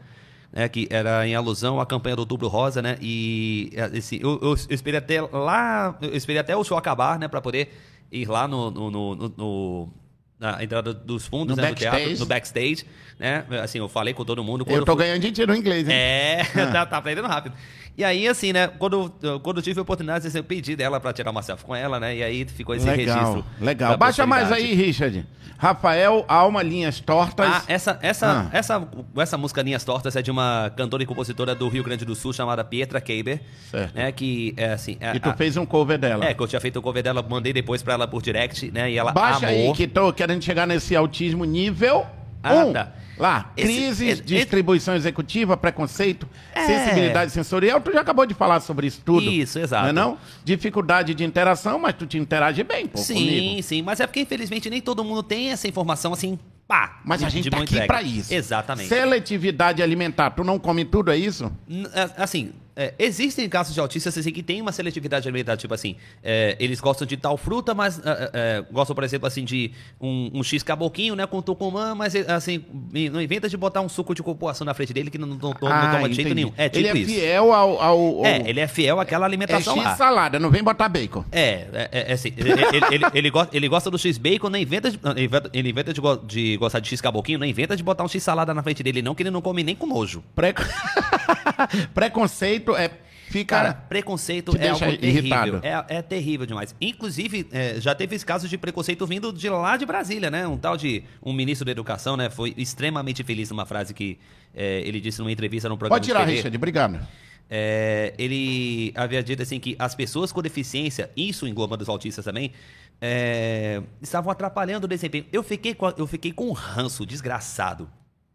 Né, que era em alusão à campanha do Outubro Rosa, né? E esse, eu, eu, eu, esperei até lá, eu esperei até o show acabar, né, para poder ir lá no, no, no, no na entrada dos fundos no né, do teatro, no backstage, né? Assim, eu falei com todo mundo. eu tô fui... ganhando dinheiro no inglês, hein? É, <laughs> ah. tá, tá aprendendo rápido. E aí, assim, né, quando, quando eu tive a oportunidade, eu pedi dela para tirar uma selfie com ela, né? E aí ficou esse legal, registro. Legal. Baixa mais aí, Richard. Rafael Alma Linhas Tortas. Ah, essa, essa, ah. essa, essa música Linhas Tortas é de uma cantora e compositora do Rio Grande do Sul chamada Pietra Keiber. Certo. Né, que é assim. É, e tu a, fez um cover dela. É, que eu tinha feito um cover dela, mandei depois para ela por direct, né? E ela Baixa amou. aí que tô querendo chegar nesse autismo nível ah, um. Tá. Lá, crise, esse, distribuição esse... executiva, preconceito, é... sensibilidade sensorial. Tu já acabou de falar sobre isso tudo. Isso, exato. Não é não? Dificuldade de interação, mas tu te interage bem, pô, Sim, comigo. sim. Mas é porque, infelizmente, nem todo mundo tem essa informação assim, pá. Mas a gente tá aqui para isso. Exatamente. Seletividade alimentar. Tu não come tudo, é isso? É, assim, é, existem casos de autistas assim, que têm uma seletividade alimentar, tipo assim, é, eles gostam de tal fruta, mas é, é, é gostam, por exemplo, assim, de um, um X caboquinho, né, com tucumã, mas assim, não inventa de botar um suco de cupuação na frente dele que não, não, não, ah, não toma de jeito nenhum. É tipo ele é isso. fiel ao, ao, ao, É, ele é fiel àquela alimentação é X lá. salada, não vem botar bacon. É, é, é assim, ele, ele, ele, ele, gosta, ele gosta do X bacon, não inventa de, ele inventa de, de gostar de X caboquinho, não inventa de botar um X salada na frente dele não, que ele não come nem com nojo. Pre... <laughs> Preconceito é fica. Cara, preconceito é algo terrível. É, é, terrível demais. Inclusive, é, já teve esse caso de preconceito vindo de lá de Brasília, né? Um tal de um ministro da Educação, né? Foi extremamente feliz numa frase que é, ele disse numa entrevista no programa. Pode tirar, Richard, obrigado. É, ele havia dito assim que as pessoas com deficiência, isso engloba os autistas também, é, estavam atrapalhando o desempenho. Eu fiquei, com, eu fiquei com um ranço desgraçado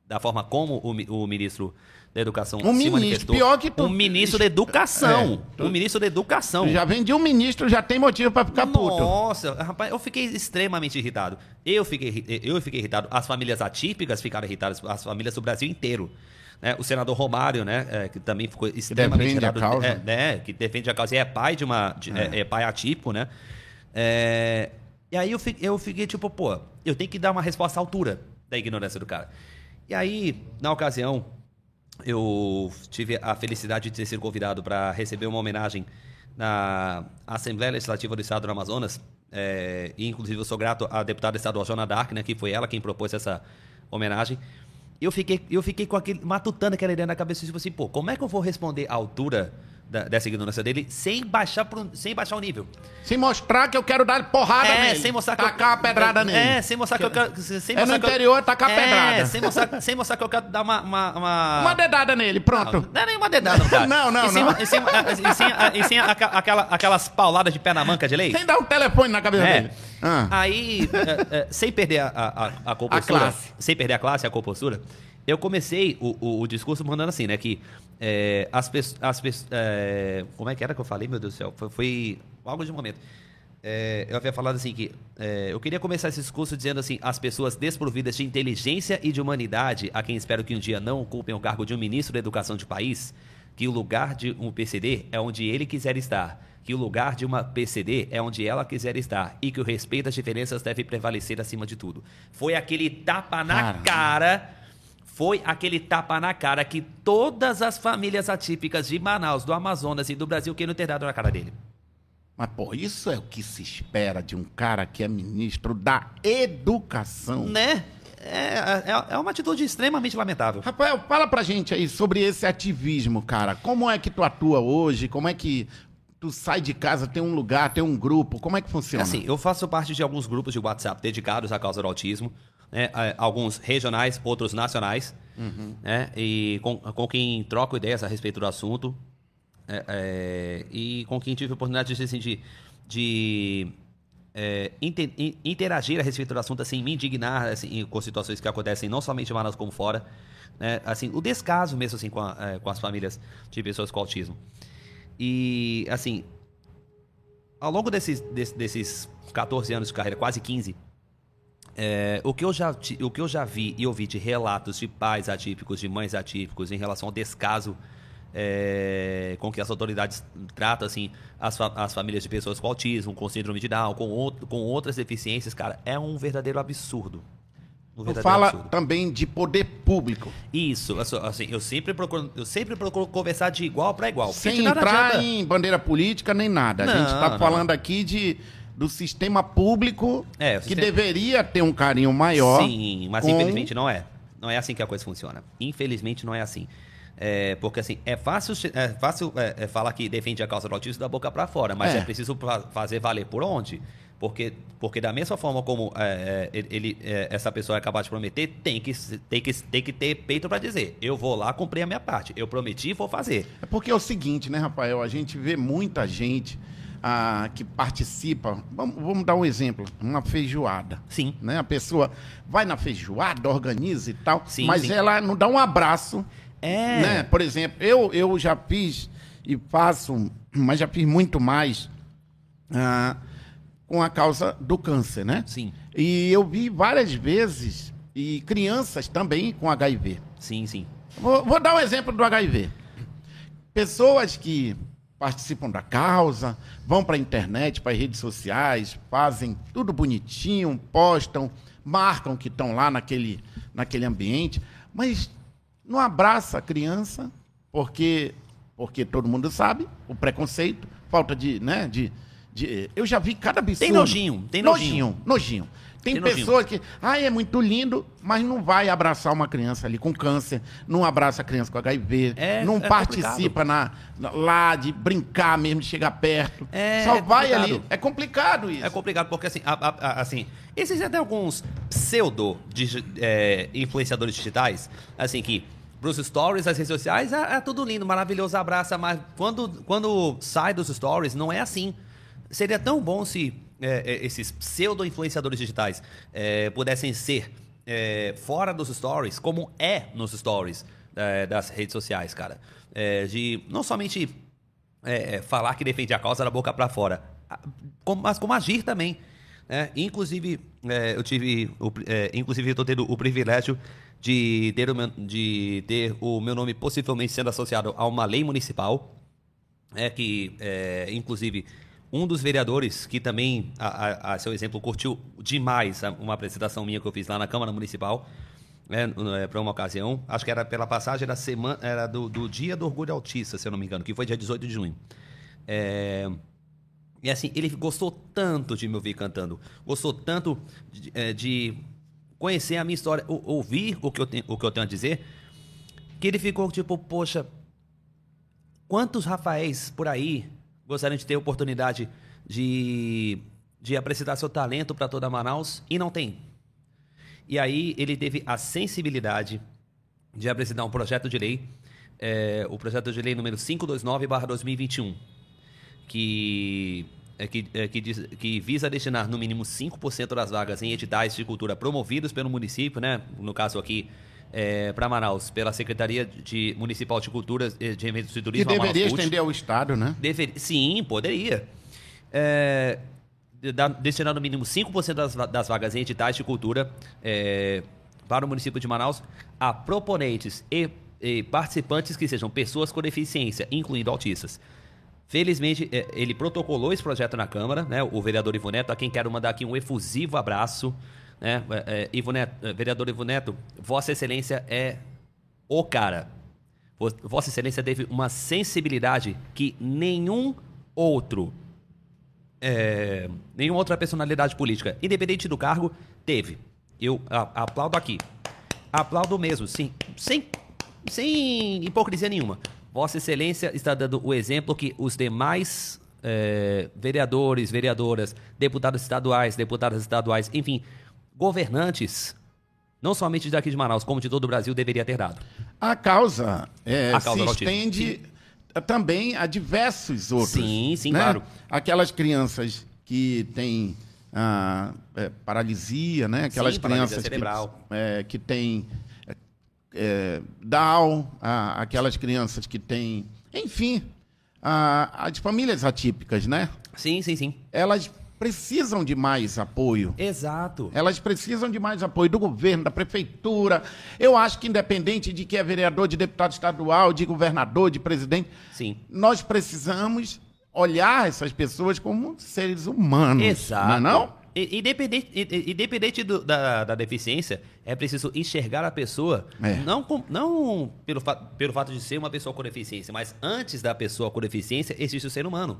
da forma como o, o ministro da Educação um se ministro, pior que tu... Um ministro da Educação. É, tu... Um ministro da Educação. Já vendi um ministro, já tem motivo para ficar Nossa, puto. Nossa, rapaz, eu fiquei extremamente irritado. Eu fiquei, eu fiquei irritado. As famílias atípicas ficaram irritadas, as famílias do Brasil inteiro. Né? O senador Romário, né, é, que também ficou extremamente defende irritado. A causa. É, né, que defende a causa e é pai de uma. De, é. é. pai atípico, né? É, e aí eu fiquei, eu fiquei tipo, pô, eu tenho que dar uma resposta à altura da ignorância do cara. E aí, na ocasião, eu tive a felicidade de ter sido convidado para receber uma homenagem na Assembleia Legislativa do Estado do Amazonas. É, e, inclusive, eu sou grato à deputada estadual Jona Dark, né, que foi ela quem propôs essa homenagem. Eu fiquei, eu fiquei com aquele, matutando aquela ideia na cabeça, tipo assim, pô, como é que eu vou responder à altura da, dessa ignorância dele sem baixar, pro, sem baixar o nível. Sem mostrar que eu quero dar porrada é, nele. sem mostrar tacar que eu, a pedrada é, nele. É, sem mostrar que, que eu quero... Sem é no interior, eu, tacar a é, pedrada. Sem mostrar, sem mostrar que eu quero dar uma... Uma, uma... uma dedada nele, pronto. Não, não é nem uma dedada, cara. <laughs> não, não, e sem, não. E sem, e sem, e sem aquela, aquelas pauladas de pé na manca de lei. Sem dar um telefone na cabeça é. dele. Ah. Aí, é, é, sem perder a, a, a compostura... A classe. Sem perder a classe, a compostura eu comecei o, o, o, discurso mandando assim, né? Que é, as pessoas. É, como é que era que eu falei, meu Deus do céu? Foi, foi algo de momento. É, eu havia falado assim que é, eu queria começar esse discurso dizendo assim: as pessoas desprovidas de inteligência e de humanidade, a quem espero que um dia não ocupem o cargo de um ministro da educação de país, que o lugar de um PCD é onde ele quiser estar, que o lugar de uma PCD é onde ela quiser estar e que o respeito às diferenças deve prevalecer acima de tudo. Foi aquele tapa na Caramba. cara foi aquele tapa na cara que todas as famílias atípicas de Manaus, do Amazonas e do Brasil queriam ter dado na cara dele. Mas, pô, isso é o que se espera de um cara que é ministro da educação. Né? É, é, é, uma atitude extremamente lamentável. Rafael, fala pra gente aí sobre esse ativismo, cara. Como é que tu atua hoje? Como é que tu sai de casa, tem um lugar, tem um grupo? Como é que funciona? Assim, eu faço parte de alguns grupos de WhatsApp dedicados à causa do autismo né, alguns regionais, outros nacionais, uhum. né, e com, com quem troco ideias a respeito do assunto, é, é, e com quem tive a oportunidade de, assim, de, de é, inter, interagir a respeito do assunto, assim, me indignar assim, com situações que acontecem não somente em Manaus como fora. Né? Assim, o descaso mesmo assim, com, a, é, com as famílias de pessoas com autismo. E, assim, ao longo desses, desses, desses 14 anos de carreira, quase 15, é, o, que eu já, o que eu já vi e ouvi de relatos de pais atípicos, de mães atípicos, em relação ao descaso é, com que as autoridades tratam assim, as, fa as famílias de pessoas com autismo, com síndrome de Down, com, com outras deficiências, cara, é um verdadeiro absurdo. Um verdadeiro fala absurdo. também de poder público. Isso, assim, eu sempre procuro, eu sempre procuro conversar de igual para igual. Sem entrar adianta... em bandeira política nem nada. Não, a gente está falando aqui de do sistema público é, que sistema... deveria ter um carinho maior. Sim, mas com... infelizmente não é. Não é assim que a coisa funciona. Infelizmente não é assim. É, porque assim, é fácil, é fácil é, é, falar que defende a causa do autismo da boca para fora, mas é. é, preciso fazer valer por onde? Porque, porque da mesma forma como é, ele, essa pessoa é capaz de prometer, tem que, tem que, tem que ter peito para dizer, eu vou lá cumprir a minha parte, eu prometi e vou fazer. É porque é o seguinte, né, Rafael? A gente vê muita gente ah, que participa. Vamos, vamos, dar um exemplo, uma feijoada. Sim. Né? A pessoa vai na feijoada, organiza e tal, sim, mas sim. ela não dá um abraço é. Né? Por exemplo, eu, eu já fiz e faço, mas já fiz muito mais ah, com a causa do câncer, né? Sim. E eu vi várias vezes, e crianças também com HIV. Sim, sim. Vou, vou dar um exemplo do HIV. Pessoas que participam da causa, vão para a internet, para as redes sociais, fazem tudo bonitinho, postam, marcam que estão lá naquele, naquele ambiente, mas não abraça a criança, porque, porque todo mundo sabe, o preconceito, falta de, né, de, de eu já vi cada absurdo. Tem nojinho, tem nojinho. Nojinho, nojinho. Tem, pessoas que, ah, é muito lindo, mas não vai abraçar uma criança ali com câncer, não abraça a criança com HIV, é, não é participa na, na, lá de brincar mesmo, de chegar perto. É, Só vai complicado. ali. É complicado isso. É complicado, porque assim, a, a, assim existem até alguns pseudo é, influenciadores digitais, assim, que pros stories, as redes sociais, é, é, tudo lindo, maravilhoso, abraça, mas quando, quando sai dos stories, não é assim. Seria tão bom se é, é esses pseudo-influenciadores digitais é, pudessem ser é, fora dos stories, como é nos stories das redes sociais, cara. de não somente falar que defende a causa da boca para fora, mas como agir também. Né? Inclusive, eu tive, inclusive, eu tô tendo o privilégio de ter, o meu, de ter o meu nome possivelmente sendo associado a uma lei municipal, é que, é, inclusive, um dos vereadores que também, a, a, a, seu exemplo, curtiu demais uma apresentação minha que eu fiz lá na Câmara Municipal, né, é, para uma ocasião, acho que era pela passagem da semana, era do, do, Dia do Orgulho Autista, se eu não me engano, que foi dia 18 de junho. É, e assim, ele gostou tanto de me ouvir cantando, gostou tanto de, é, de conhecer a minha história, ouvir o que, eu tenho, o que eu tenho a dizer, que ele ficou tipo, poxa, quantos Rafaéis por aí gostariam de ter oportunidade de, de apresentar seu talento para toda Manaus e não tem? E aí ele teve a sensibilidade de apresentar um projeto de lei, é, o projeto de lei número 529-2021, que é que, é que, diz, que, visa destinar no mínimo 5% das vagas em editais de cultura promovidos pelo município, né? no caso aqui é, para Manaus, pela Secretaria de Municipal de Cultura, eh, de Eventos e Turismo. Que deveria estender ao Estado, né? Dever, sim, poderia. É, destinar no mínimo 5% das, das vagas em editais de cultura é, para o município de Manaus a proponentes e, e participantes que sejam pessoas com deficiência, incluindo autistas. Felizmente, é, ele protocolou esse projeto na Câmara, né? O vereador Ivo Neto, a quem quero mandar aqui um efusivo abraço. Né? É, é Ivo Neto, é, vereador Ivo Neto, Vossa Excelência é o cara. Vossa Excelência teve uma sensibilidade que nenhum outro, é, nenhuma outra personalidade política, independente do cargo, teve. Eu a, aplaudo aqui. Aplaudo mesmo, sim, sem, sem hipocrisia nenhuma. Vossa Excelência está dando o exemplo que os demais é, vereadores, vereadoras, deputados estaduais, deputadas estaduais, enfim, governantes, não somente daqui de Manaus, como de todo o Brasil, deveria ter dado. A causa, é, a causa se estende também a diversos outros. Sim, sim, né? claro. Aquelas crianças que têm ah, é, paralisia, né? Aquelas Sim, crianças cerebral. que, é, que têm é, Down, ah, aquelas crianças que têm, enfim, ah, as famílias atípicas, né? Sim, sim, sim. Elas precisam de mais apoio. Exato. Elas precisam de mais apoio do governo, da prefeitura. Eu acho que, independente de que é vereador, de deputado estadual, de governador, de presidente, Sim. nós precisamos olhar essas pessoas como seres humanos. Exato. Não é não? Independente, independente do- da, da deficiência, é preciso enxergar a pessoa É. não, com- não pelo, fa- pelo fato de ser uma pessoa com deficiência, mas antes da pessoa com deficiência existe o ser humano.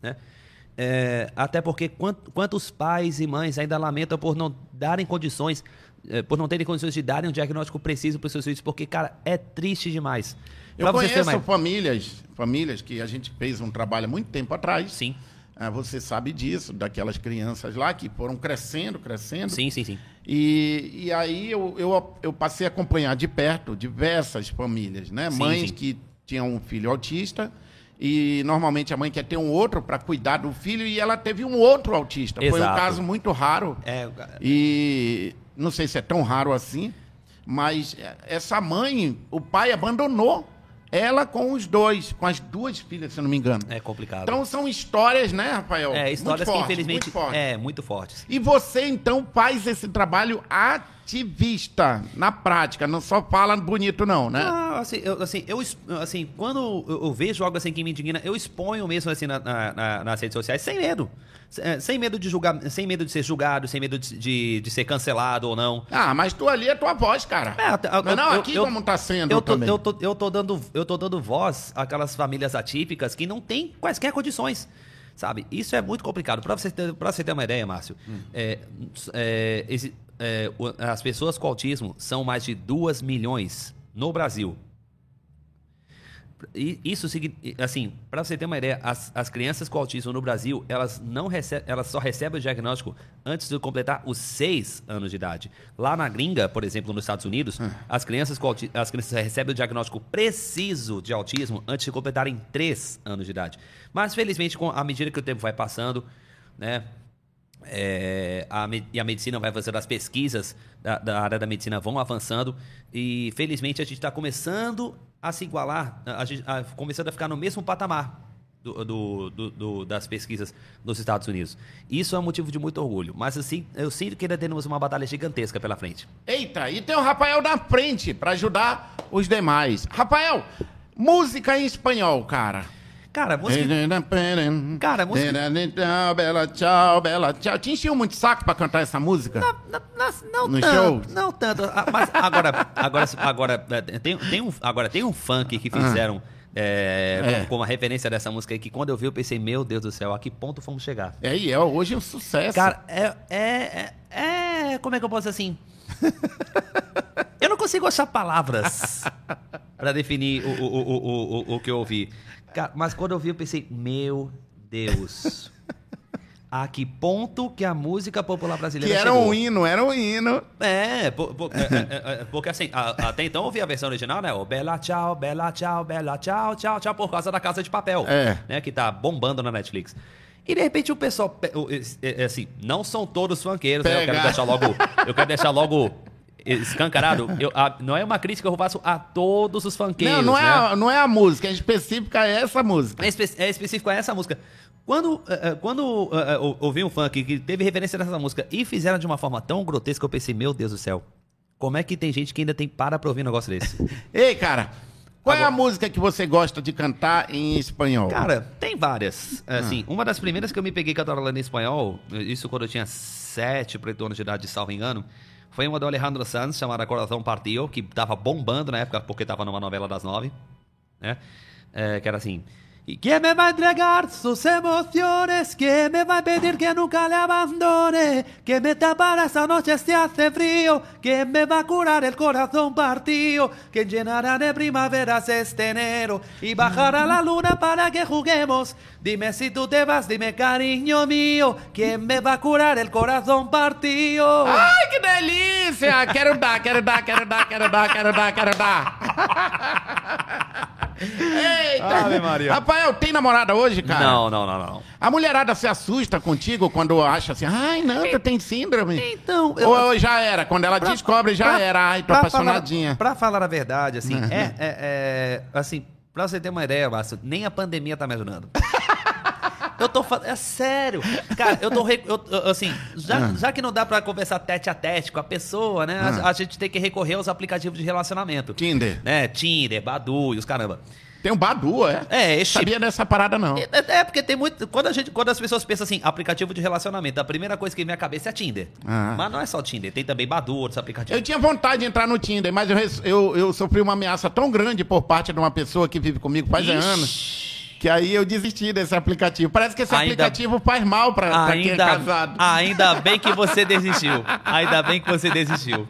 Né? É, até porque quant- quantos pais e mães ainda lamentam por não darem condições, eh, por não terem condições de darem um diagnóstico preciso para os seus filhos, porque, cara, é triste demais. Eu Pra vocês conheço famílias, famílias que a gente fez um trabalho há muito tempo atrás. Sim, Ah, você sabe disso, daquelas crianças lá que foram crescendo, crescendo. sim, sim, sim. E, e aí eu, eu, eu passei a acompanhar de perto diversas famílias, né? Sim, Mães sim. que tinham um filho autista e normalmente a mãe quer ter um outro para cuidar do filho e ela teve um outro autista. Foi um Exato. caso muito raro. É, E não sei se é tão raro assim, mas essa mãe, o pai abandonou ela com os dois, com as duas filhas, se não me engano. é complicado. Então são histórias, né, Rafael? é, histórias muito que fortes, infelizmente muito fortes. é muito fortes. E você, então, faz esse trabalho ativista na prática, não só fala bonito, não, né? Ah, assim, eu, assim, eu, assim, quando eu, eu vejo algo assim que me indigna, eu exponho mesmo assim na- na- na- nas redes sociais, sem medo. É, Sem medo de julgar, sem medo de ser julgado, sem medo de, de, de ser cancelado ou não. Ah, mas tu ali é tua voz, cara. É, até- não, não, eu- aqui eu- como tá sendo eu tô, também. eu, tô, eu, tô dando, eu tô dando voz àquelas famílias atípicas que não têm quaisquer condições. Sabe? Isso é muito complicado. Para você, ter- pra você ter uma ideia, Márcio, Hum. é, é, é, as pessoas com autismo são mais de 2 milhões no Brasil. E Isso, assim, para você ter uma ideia, as, as crianças com autismo no Brasil, elas não recebem, elas só recebem o diagnóstico antes de completar os seis anos de idade. Lá na gringa, por exemplo, nos Estados Unidos, as crianças com auti- as crianças recebem o diagnóstico preciso de autismo antes de completarem três anos de idade. Mas felizmente, com à medida que o tempo vai passando, né, é, a, e a medicina vai fazendo as pesquisas da, da área da medicina vão avançando e felizmente a gente está começando a se igualar, a, gente- a- começando a ficar no mesmo patamar do, do- do- do- das pesquisas nos Estados Unidos. Isso é um motivo de muito orgulho, mas assim eu sinto que ainda temos uma batalha gigantesca pela frente. Eita, e tem o Rafael na frente para ajudar os demais. Rafael, música em espanhol, cara. Cara, música, Cara, música- Bela tchau, bela tchau. Te encheu muito saco pra cantar essa música? Não, não, não No tanto, show? não tanto. Ah, Mas agora, agora, agora é, tem, tem um, agora tem um funk que fizeram é, É. com, uma referência dessa música aí que quando eu vi eu pensei, meu Deus do céu, a que ponto fomos chegar? É, e é hoje um sucesso. Cara, é, é, é, é- Como é que eu posso assim? eu não consigo achar palavras pra definir o, o, o, o, o, o que eu ouvi. Cara, mas quando eu vi, eu pensei, meu Deus. A que ponto que a música popular que brasileira era chegou? um hino, era um hino. É, po- po- é, é, é, porque assim, a- até então eu ouvi a versão original, né? O Bela Tchau, Bela Tchau, Bela Tchau, Tchau, Tchau, por causa da Casa de Papel. É. Né? Que tá bombando na Netflix. E de repente o pessoal, é, é, assim, não são todos funkeiros, né? Eu quero deixar logo, eu quero deixar logo escancarado. Eu, a- não é uma crítica que eu faço a todos os funkeiros, Não, não é, né? a, não é a música, é específica é essa música. É, espe- é específico a essa música. Quando, eh, eh, quando eh, ouvi um funk que teve referência nessa música e fizeram de uma forma tão grotesca, eu pensei, meu Deus do céu, como é que tem gente que ainda tem para pra ouvir um negócio desse? <laughs> Ei, cara, qual é a Agora- música que você gosta de cantar em espanhol? Cara, tem várias. Assim, uma das primeiras que eu me peguei cantarolando em espanhol, isso quando eu tinha sete para anos de idade, salvo engano, foi uma do Alejandro Sanz, chamada Coração Partiu, que tava bombando na época, porque tava numa novela das nove, né? É, que era assim... ¿Y quién me va a entregar sus emociones? ¿Quién me va a pedir que nunca le abandone? ¿Quién me tapará esa noche si hace frío? ¿Quién me va a curar el corazón partido? ¿Quién llenará de primaveras este enero? Y bajará la luna para que juguemos. Dime si tú te vas, dime cariño mío. ¿Quién me va a curar el corazón partido? Quero dar, quero dar, quero dar, quero dar. Eita! Ave Maria. Rafael, tem namorada hoje, cara? Não, não, não, não. A mulherada se assusta contigo quando acha assim, ai, não, tu tem síndrome. Então, eu- Ou já era, quando ela descobre, já Pra- era, ai, tô pra apaixonadinha. Uhum. Falar, pra falar a verdade, assim, é, é, é- Assim, pra você ter uma ideia, Márcio, nem a pandemia tá me ajudando. <laughs> Eu tô falando. É sério. Cara, eu tô. re- eu- assim, já, Ah. já que não dá pra conversar tete a tete com a pessoa, né? A, a gente tem que recorrer aos aplicativos de relacionamento. Tinder. Né? Tinder, Badu e os caramba. Tem um Badu, é? É, esse Sabia dessa parada, não. É, é porque tem muito. Quando, a gente, quando as pessoas pensam assim, aplicativo de relacionamento, a primeira coisa que vem à cabeça é Tinder. Ah. Mas não é só Tinder, tem também Badu, outros aplicativos. Eu tinha vontade de entrar no Tinder, mas eu, eu, eu sofri uma ameaça tão grande por parte de uma pessoa que vive comigo faz anos, que aí eu desisti desse aplicativo. Parece que esse Ainda- aplicativo faz mal pra, pra quem é Ainda, casado. ainda bem que você desistiu. Ainda bem que você desistiu.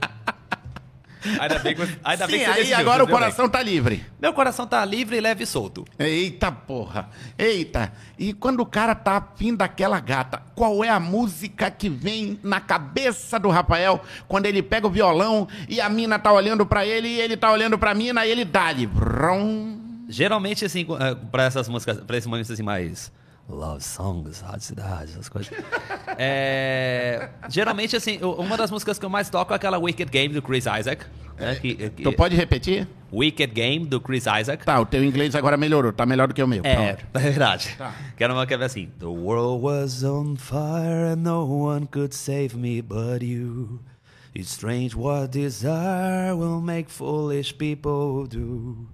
Ainda bem que você, ainda bem Sim, que você aí desistiu. agora o viu, bem? coração tá livre. Meu coração tá livre, leve e solto. Eita porra, eita. E quando o cara tá afim daquela gata, qual é a música que vem na cabeça do Rafael quando ele pega o violão e a mina tá olhando pra ele e ele tá olhando pra mina e ele dá-lhe. Geralmente, assim, eh, pra essas músicas, pra esses momentos assim mais. Love songs, Rádio Cidade, essas coisas. É, geralmente, assim, uma das músicas que eu mais toco é aquela Wicked Game do Chris Isaac. Né, que, que- Tu pode repetir? Wicked Game do Chris Isaac. Tá, o teu inglês agora melhorou, tá melhor do que o meu. É, <laughs> é verdade. Tá. Que era uma que era assim. The world was on fire and no one could save me but you. It's strange what desire will make foolish people do.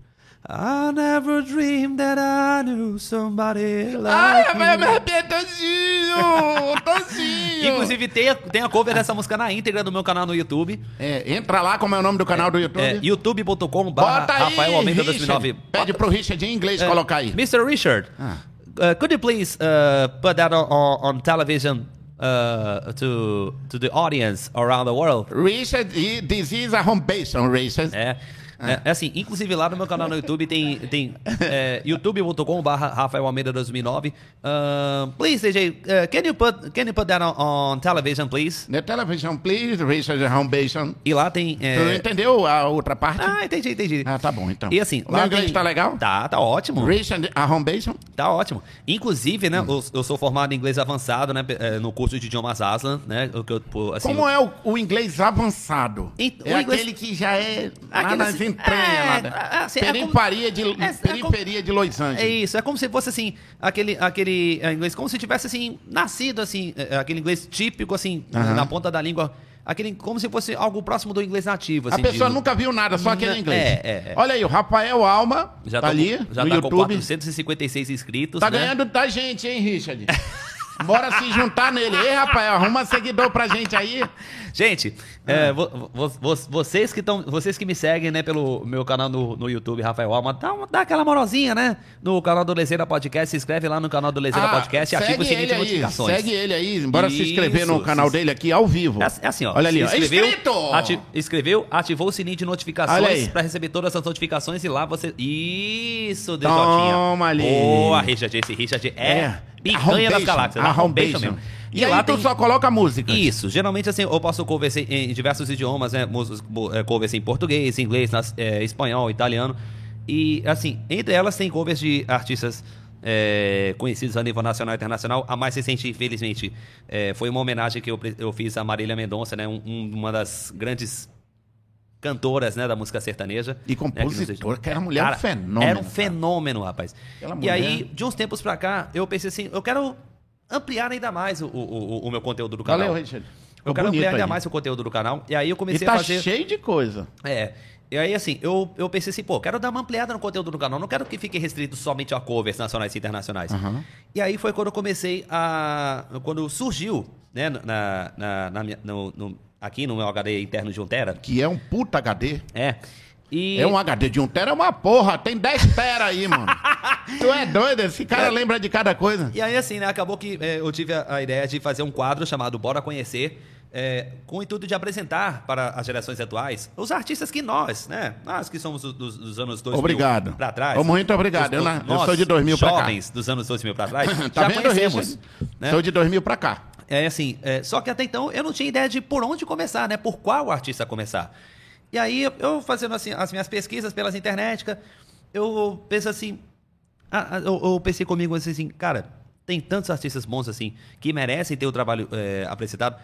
I never dreamed that I knew somebody Ai, like Rafael, me you. arrepiei todinho! <laughs> Todinho! Inclusive, tem a, tem a cover dessa música na íntegra do meu canal no YouTube. É, entra lá, como é o nome do canal do YouTube? É, youtube.com aí, Rafael Almeida Richard. 2009. Pede pro Richard em inglês É, colocar aí. Mr. Richard, Ah. uh, could you please uh, put that on, on, on television uh, to, to the audience around the world? Richard, this is a home base on Richard. É, é, é assim, inclusive lá no meu canal no YouTube tem, tem é, youtube.com barra Rafael Almeida 2009. Uh, please, DJ, uh, can, you put, can you put that on, on television, please? The television, please, Richard home base on. E lá tem... Tu É... entendeu a outra parte? Ah, entendi, entendi. Ah, tá bom, então. E assim, o meu inglês tem- tá legal? Tá, tá ótimo. Richard, a home base? Tá ótimo. Inclusive, né, eu, eu sou formado em inglês avançado, né, eh, no curso de idiomas Aslan, né, o que eu, assim, Como é o, o inglês avançado? Ent- é o inglês- aquele que já é lá Aquele entranhas, é, né? é, assim, é como- periferia, de, é- é periferia de Los É Angeles. isso, é como se fosse assim, aquele, aquele eh, inglês, como se tivesse assim, nascido assim, aquele inglês típico, assim, Aham. na ponta da língua, aquele, como se fosse algo próximo do inglês nativo, A assim. pessoa de- nunca viu nada, só aquele inglês. é, é, é. Olha aí, o Rafael Alma já tá tô, ali já no tá com YouTube. 456 inscritos, Tá né? ganhando da gente, hein, Richard? <laughs> Bora se juntar nele. Ei, Rafael, arruma seguidor pra gente aí. Gente, Ah. é, vo- vo- vo- vocês que estão, vocês que me seguem, né, pelo meu canal no, no YouTube, Rafael Alma, dá, uma- dá aquela moralzinha, né? No canal do Lezeira Podcast, se inscreve lá no canal do Lezeira Podcast e ativa o Ah, sininho de notificações. segue ele aí. Bora se inscrever no Isso, canal dele aqui ao vivo. É, assim- é assim, ó. Olha ali, ó. inscreveu, ati- inscreveu, ativou o sininho de notificações pra receber todas as notificações e lá você. Isso, DJ Toma ali. Boa, Richard. Esse Richard é, a picanha das galáxias. A base. mesmo. E, aí tu só coloca música. Isso, geralmente assim, eu posso conversar em diversos idiomas, né? É, covers em português, inglês, nas- é, espanhol, italiano. E, assim, entre elas tem covers de artistas é, conhecidos a nível nacional e internacional. A mais recente, infelizmente, é, foi uma homenagem que eu, eu fiz a Marília Mendonça, né? um- um- uma das grandes cantoras né, da música sertaneja. E né, que era uma mulher um fenômeno, Era um cara. fenômeno, rapaz. Aquela E mulher- aí, de uns tempos pra cá, eu pensei assim, eu quero ampliar ainda mais o, o, o- meu conteúdo do canal. Valeu, Richard. Eu quero ampliar ainda aí. mais o conteúdo do canal. E aí eu E comecei tá a fazer. cheio de coisa. É. E aí, assim, eu, eu pensei assim, pô, quero dar uma ampliada no conteúdo do canal. Não quero que fique restrito somente a covers nacionais e internacionais. Aham. E aí foi quando eu comecei a. Quando surgiu, né, na, na, na no, no- aqui no meu HD interno de 1 Tera. Que é um puta HD. É. E. É um HD de um tera, é uma porra. Tem 10 tera aí, mano. <laughs> tu é doido? Esse cara lembra de cada coisa. E aí, assim, né, acabou que é, eu tive a, a ideia de fazer um quadro chamado Bora Conhecer, é, com o intuito de apresentar para as gerações atuais os artistas que nós, né, nós que somos do- dos, dos anos 2000 Obrigado. para trás. Oh, muito obrigado. os- Eu na- eu sou de 2000 pra cá. jovens dos anos 2000 para trás, <laughs> tá já vendo, conhecemos. Richard? Né? Sou de 2000 pra cá. É assim, é, só que até então eu não tinha ideia de por onde começar, né? Por qual artista começar. E aí eu- fazendo assim, as minhas pesquisas pelas internet, eu penso assim. Eu, pensei comigo assim, cara, tem tantos artistas bons assim que merecem ter o trabalho é, apresentado.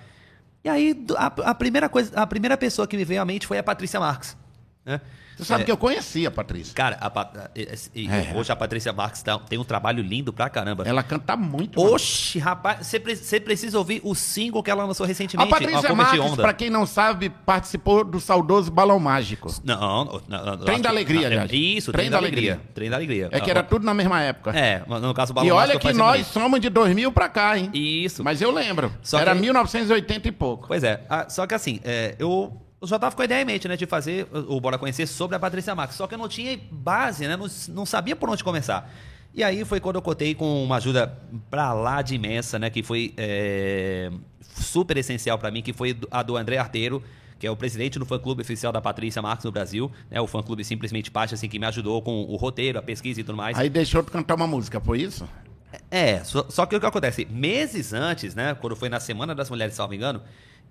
E aí, a, a, primeira coisa, a primeira pessoa que me veio à mente foi a Patrícia Marques. Né? Você sabe é, que eu conheci a Patrícia. Cara, a, é. hoje a Patrícia Marques tá, tem um trabalho lindo pra caramba. Ela canta muito. Oxi, rapaz, você precisa ouvir o single que ela lançou recentemente. A Patrícia Marques, Onda. pra quem não sabe, participou do saudoso Balão Mágico. Não, não, não Trem da Alegria, aliás. Isso, Trem, Trem da, Alegria. Alegria. Trem da Alegria. É que era tudo na mesma época. É, no caso Balão E olha que nós somos de 2000 pra cá, hein? Isso. Mas eu lembro. Só era que... 1980 e pouco. Pois é. Só que assim, é, eu eu já estava com a ideia em mente, né, de fazer o Bora Conhecer sobre a Patrícia Marques. Só que eu não tinha base, né, não, não sabia por onde começar. E aí foi quando eu cotei com uma ajuda pra lá de imensa, né, que foi é, super essencial para mim, que foi a do André Arteiro, que é o presidente do fã-clube oficial da Patrícia Marques no Brasil, né, o fã-clube Simplesmente Parte, assim, que me ajudou com o roteiro, a pesquisa e tudo mais. Aí deixou tu cantar uma música, foi isso? É, só, só que o que acontece? Meses antes, né, quando foi na Semana das Mulheres, salvo engano,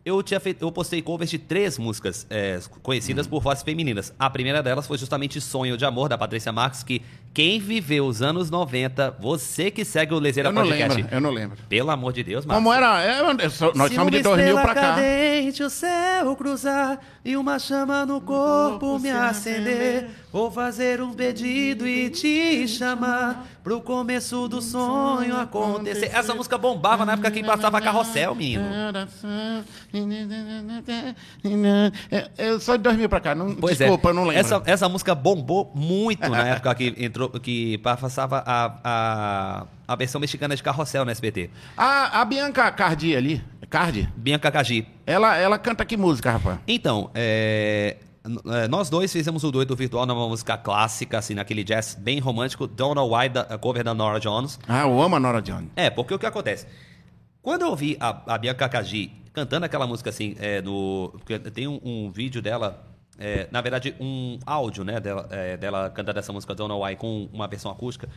eu tinha feito, eu postei covers de três músicas é, conhecidas uhum. por vozes femininas. A primeira delas foi justamente Sonho de Amor, da Patrícia Marques, que quem viveu os anos 90, você que segue o Lezeira Podcast. Eu não lembro, eu não lembro. Pelo amor de Deus, Marcos. Como era? É, nós somos de 2000 pra cá. Cadente, o céu cruzar e uma chama no corpo me acender. Vou fazer um pedido e te chamar pro começo do sonho acontecer. Essa música bombava na época que passava carrossel, menino. Eu sou de 2000 pra cá, não, pois é. desculpa, é. eu não lembro. Essa, essa música bombou muito na época que entrou, que passava a, a, a versão mexicana de carrossel no SBT. A, a Bianca Cardi ali, Cardi? Bianca Cardi. Ela, ela canta que música, rapaz? Então, é, é, nós dois fizemos o dueto virtual numa música clássica, assim, naquele jazz bem romântico, Don't Know Why, da, a cover da Nora Jones. Ah, eu amo a Nora Jones. É, porque o que acontece? Quando eu ouvi a, a Bianca Kaji cantando aquela música assim, é, no, tem um, um vídeo dela, é, na verdade, um áudio, né, dela, é, dela cantando essa música Don't Know Why com uma versão acústica.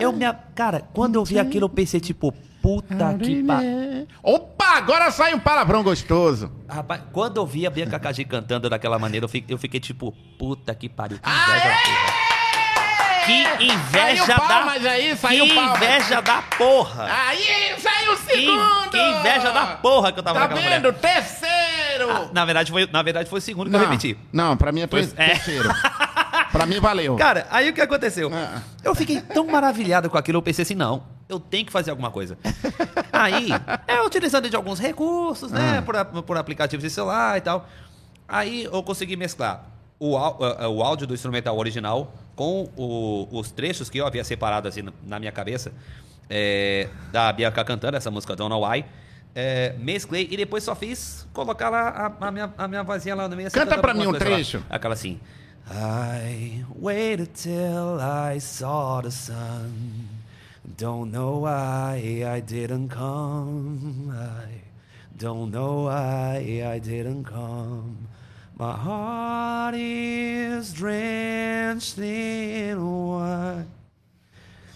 Eu me. Cara, quando eu vi aquilo, eu pensei, tipo, puta que pariu. Opa, agora sai um palavrão gostoso. Rapaz, quando eu vi a Bianca Cagi cantando daquela maneira, eu fiquei, eu fiquei tipo, puta que pariu, que inveja da Que inveja da. Mas aí, saiu que inveja da porra. Aí, saiu o segundo. Que, que inveja da porra que eu tava Tá vendo? Mulher. Terceiro. Ah, na, verdade, foi, na verdade, foi o segundo que não, eu repeti. Não, pra mim é, foi, é. terceiro. pra mim valeu. Cara, aí o que aconteceu? Ah. Eu fiquei tão maravilhado com aquilo, eu pensei assim, não, eu tenho que fazer alguma coisa. aí, é utilizando de alguns recursos, né, ah. por, por aplicativos de celular e tal. Aí eu consegui mesclar o, o áudio do instrumental original com o, os trechos que eu havia separado assim na minha cabeça é, da Bianca cantando essa música Don't Know Why. É, mesclei e depois só fiz colocar lá a, a minha, a minha vozinha lá no meio. Canta pra mim um trecho. Lá. Aquela assim. I waited till I saw the sun. Don't know why I didn't come. I don't know why I didn't come. My heart is drenched in white.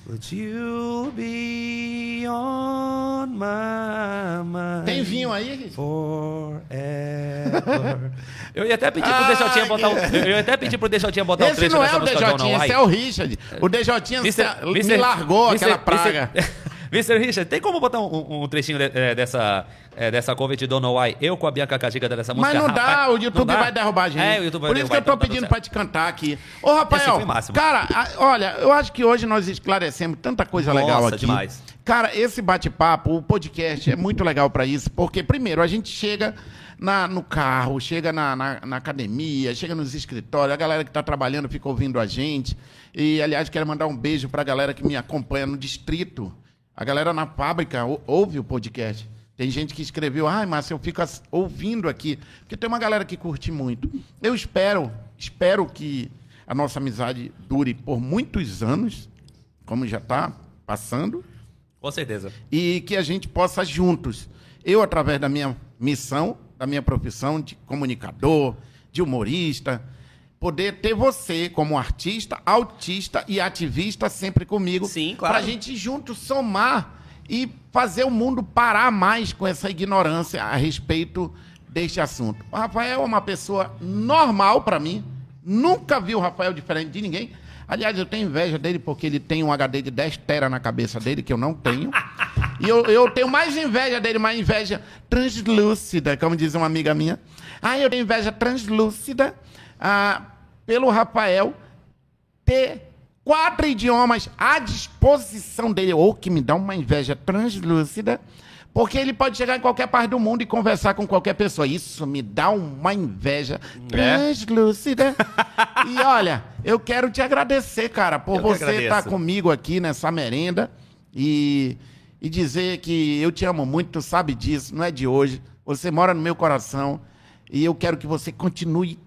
But you'll be on my mind. Tem vinho aí? Forever. <laughs> eu ia até pedir pro Deixotinha botar um, Eu ia até pedir pro Deixotinha botar esse um trecho não é o Deixotinha, esse é o Richard. O Deixotinha me largou aquela praga. Mr. Richard, tem como botar um, um trechinho de, é, dessa, é, dessa cover de Don't Know Why? Eu com a Bianca Cajiga dessa música. Mas não dá, Rapaz, o YouTube dá. vai derrubar a gente. É, o YouTube vai Por isso que eu tô pedindo pra te cantar aqui. Ô, Rafael, cara, olha, eu acho que hoje nós esclarecemos tanta coisa Nossa, legal aqui. demais. Cara, esse bate-papo, o podcast é muito legal para isso, porque, primeiro, a gente chega na, no carro, chega na, na, na, academia, chega nos escritórios, a galera que está trabalhando fica ouvindo a gente. E, aliás, quero mandar um beijo para a galera que me acompanha no distrito a galera na fábrica ouve o podcast. Tem gente que escreveu, ai, Márcio, eu fico ouvindo aqui. Porque tem uma galera que curte muito. Eu espero, espero que a nossa amizade dure por muitos anos, como já está passando. Com certeza. E que a gente possa juntos, eu através da minha missão, da minha profissão de comunicador, de humorista, poder ter você como artista, autista e ativista sempre comigo. Sim, claro. Pra gente juntos somar e fazer o mundo parar mais com essa ignorância a respeito deste assunto. O Rafael é uma pessoa normal para mim. Nunca vi o Rafael diferente de ninguém. Aliás, eu tenho inveja dele porque ele tem um HD de 10 tera na cabeça dele, que eu não tenho. e eu, eu tenho mais inveja dele, uma inveja translúcida, como diz uma amiga minha. Ah, eu tenho inveja translúcida ah, pelo Rafael ter quatro idiomas à disposição dele, ou que me dá uma inveja translúcida, porque ele pode chegar em qualquer parte do mundo e conversar com qualquer pessoa. Isso me dá uma inveja é? translúcida. <laughs> e olha, eu quero te agradecer, cara, por eu você estar tá comigo aqui nessa merenda e, e dizer que eu te amo muito, tu sabe disso, não é de hoje. Você mora no meu coração e eu quero que você continue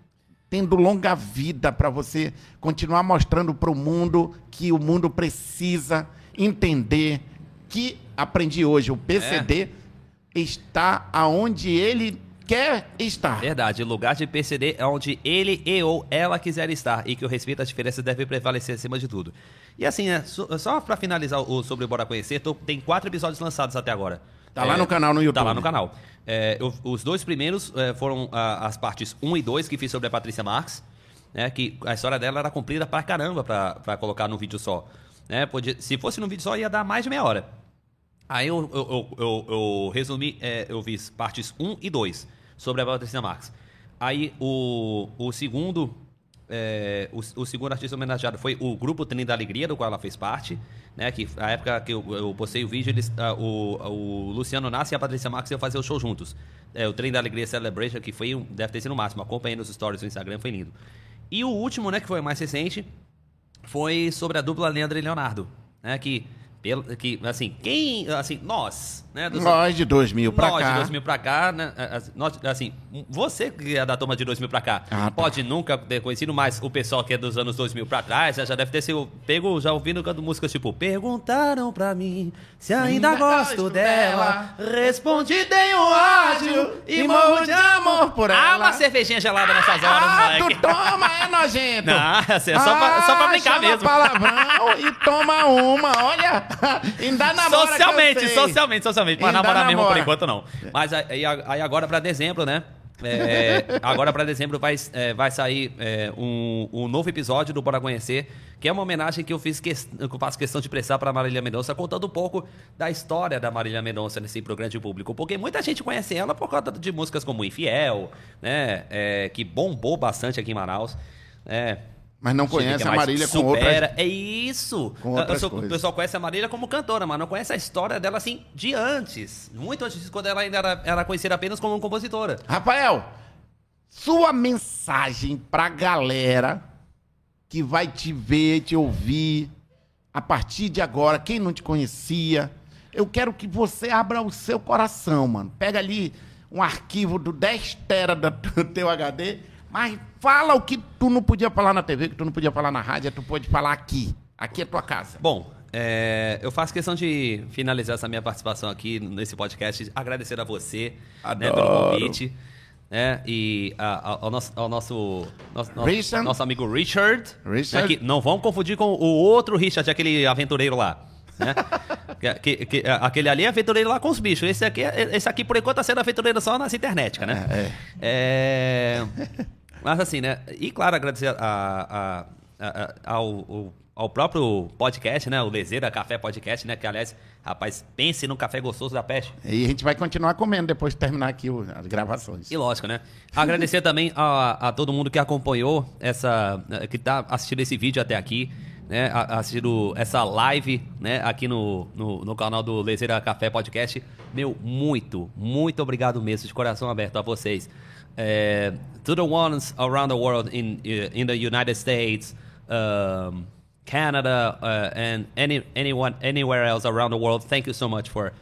tendo longa vida para você continuar mostrando para o mundo que o mundo precisa entender que aprendi hoje, o PCD é. está aonde ele quer estar. Verdade, o lugar de PCD é onde ele e ou ela quiser estar e que o respeito às diferenças deve prevalecer acima de tudo. E assim, é, só para finalizar o sobre Bora Conhecer, tô, tem quatro episódios lançados até agora. Tá lá no canal no YouTube. Tá lá no canal. É, eu, os dois primeiros é, foram as partes 1 e 2 que fiz sobre a Patrícia Marx, né, que a história dela era comprida pra caramba pra, pra colocar num vídeo só. Né, podia, se fosse num vídeo só, ia dar mais de meia hora. Aí eu, eu, eu, eu resumi, é, eu fiz partes 1 e 2 sobre a Patrícia Marx. Aí o, o segundo é, o, o, segundo artista homenageado foi o grupo Trem da Alegria, do qual ela fez parte. Né, que a época que eu, eu postei o vídeo, eles, uh, o, o Luciano Nassi e a Patrícia Marques iam fazer o show juntos. É, o Trem da Alegria Celebration, que foi, deve ter sido o máximo. Acompanhei nos stories do Instagram, foi lindo. E o último, né, que foi mais recente, foi sobre a dupla Leandro e Leonardo. Né, que pelo, que, assim, quem, assim, nós, né? Dos, nós de 2000 para cá. Nós de 2000 para cá, né? Nós, assim, você que é da turma de 2000 para cá, ah, tá. pode nunca ter conhecido, mas o pessoal que é dos anos 2000 para trás já, deve ter sido pego, já ouvindo cantando músicas tipo Perguntaram pra mim se ainda, ainda gosto dela, dela. respondi tenho ódio e morro de amor por ela. Ah, uma cervejinha gelada nessas horas, ah, moleque. tu toma, é nojento. <laughs> Não, assim, é só, ah, pra, só pra brincar mesmo. palavrão e toma uma, olha. <laughs> Ainda namora Socialmente, socialmente, socialmente. Mas namorar mesmo por enquanto não. Mas aí, aí agora pra dezembro, né? É, <laughs> agora para dezembro vai, é, vai sair é, um, um, novo episódio do Bora Conhecer, que é uma homenagem que eu, fiz que, eu faço questão de prestar para Marília Mendonça, contando um pouco da história da Marília Mendonça nesse programa de público. Porque muita gente conhece ela por causa de músicas como Infiel, né? É, que bombou bastante aqui em Manaus. É, mas não conhece a Marília com outras... É isso. Com outras sou, o pessoal conhece a Marília como cantora, mas não conhece a história dela assim de antes. Muito antes, quando ela ainda era, era conhecida apenas como compositora. Rafael, sua mensagem pra galera que vai te ver, te ouvir a partir de agora, quem não te conhecia, eu quero que você abra o seu coração, mano. Pega ali um arquivo do 10 tera do <laughs> teu HD mas fala o que tu não podia falar na TV, que tu não podia falar na rádio, tu pode falar aqui. Aqui é tua casa. Bom, é, eu faço questão de finalizar essa minha participação aqui nesse podcast, agradecer a você né, pelo convite. Né, e a, a, ao, nosso, ao nosso, nosso, nosso amigo Richard. Richard. Né, que não vamos confundir com o outro Richard, aquele aventureiro lá. Né? <laughs> que, que, aquele ali é aventureiro lá com os bichos. Esse aqui, esse aqui por enquanto, tá sendo aventureiro só nas internet, né? É, é. É... Mas assim, né? E claro, agradecer a, a, a, ao, ao próprio podcast, né? O Lezeira Café Podcast, né? Que, aliás, rapaz, pense no café gostoso da peste. E a gente vai continuar comendo depois de terminar aqui o, as gravações. E lógico, né? Agradecer também a, a todo mundo que acompanhou essa... que tá assistindo esse vídeo até aqui, né? Assistindo essa live, né? Aqui no, no, no canal do Lezeira Café Podcast. Meu, muito, muito obrigado mesmo, de coração aberto a vocês. Uh, to the ones around the world in uh, in the United States, um, Canada, uh, and any anyone anywhere else around the world. Thank you so much for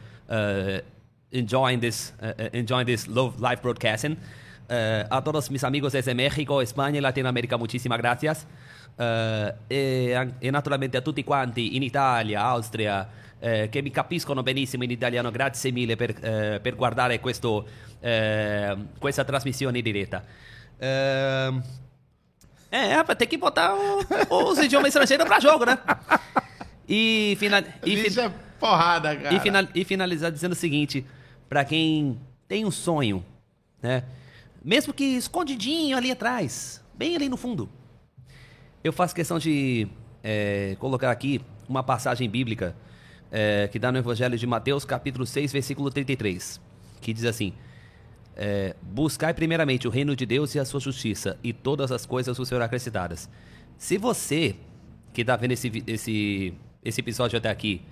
enjoying this enjoying this live broadcasting. a todos mis amigos desde México, España y Latinoamérica, muchísimas gracias. e, e, naturalmente a tutti quanti in Italia, Austria, eh, che mi capiscono benissimo in italiano, grazie mille per, eh, per guardare questo, eh, questa trasmissione in diretta. Eh, é, rapaz, tem que botar o, os idiomas estrangeiros pra jogo, né? E, final, e, é porrada, cara. E, final, e finalizar dizendo o seguinte: pra quem tem um sonho, né? Mesmo que escondidinho ali atrás, bem ali no fundo, eu faço questão de é, colocar aqui uma passagem bíblica é, que dá no Evangelho de Mateus, capítulo 6, versículo 33, que diz assim: é, Buscai primeiramente o reino de Deus e a sua justiça, e todas as coisas vos serão acrescentadas. Se você que está vendo esse, esse, esse episódio até aqui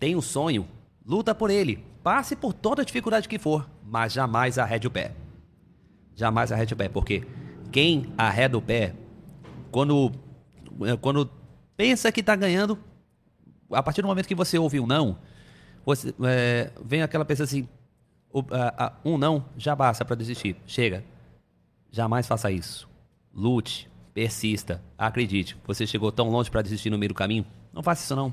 tem um sonho, luta por ele. Passe por toda a dificuldade que for, mas jamais arrede o pé. Jamais arrede o pé, porque quem arreda o pé, quando, quando pensa que está ganhando, a partir do momento que você ouve um não, você, é, vem aquela pessoa assim, um não já basta para desistir. Chega. Jamais faça isso. Lute, persista, acredite. Você chegou tão longe para desistir no meio do caminho? Não faça isso não.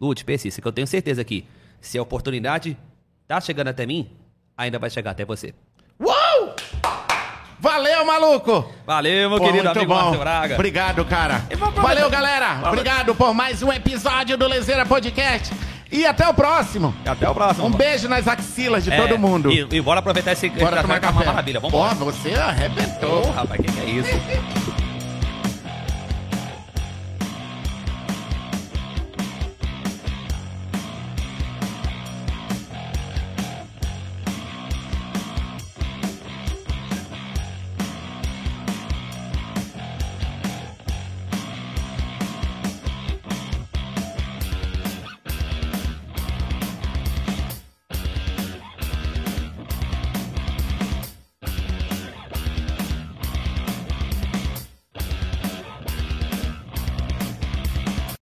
Lute, persista, que eu tenho certeza que se a oportunidade tá chegando até mim, ainda vai chegar até você. Uou! Valeu, maluco! Valeu, meu Pô, querido amigo bom. Márcio Braga. Obrigado, cara. Valeu, galera. Valeu. Obrigado por mais um episódio do Lezeira Podcast. E até o próximo. Até o próximo. Um beijo nas axilas de é, todo mundo. E, e bora aproveitar esse bora tomar café. maravilha. Vamos Pô, você arrebentou. Ô, rapaz, que, que é isso? <laughs>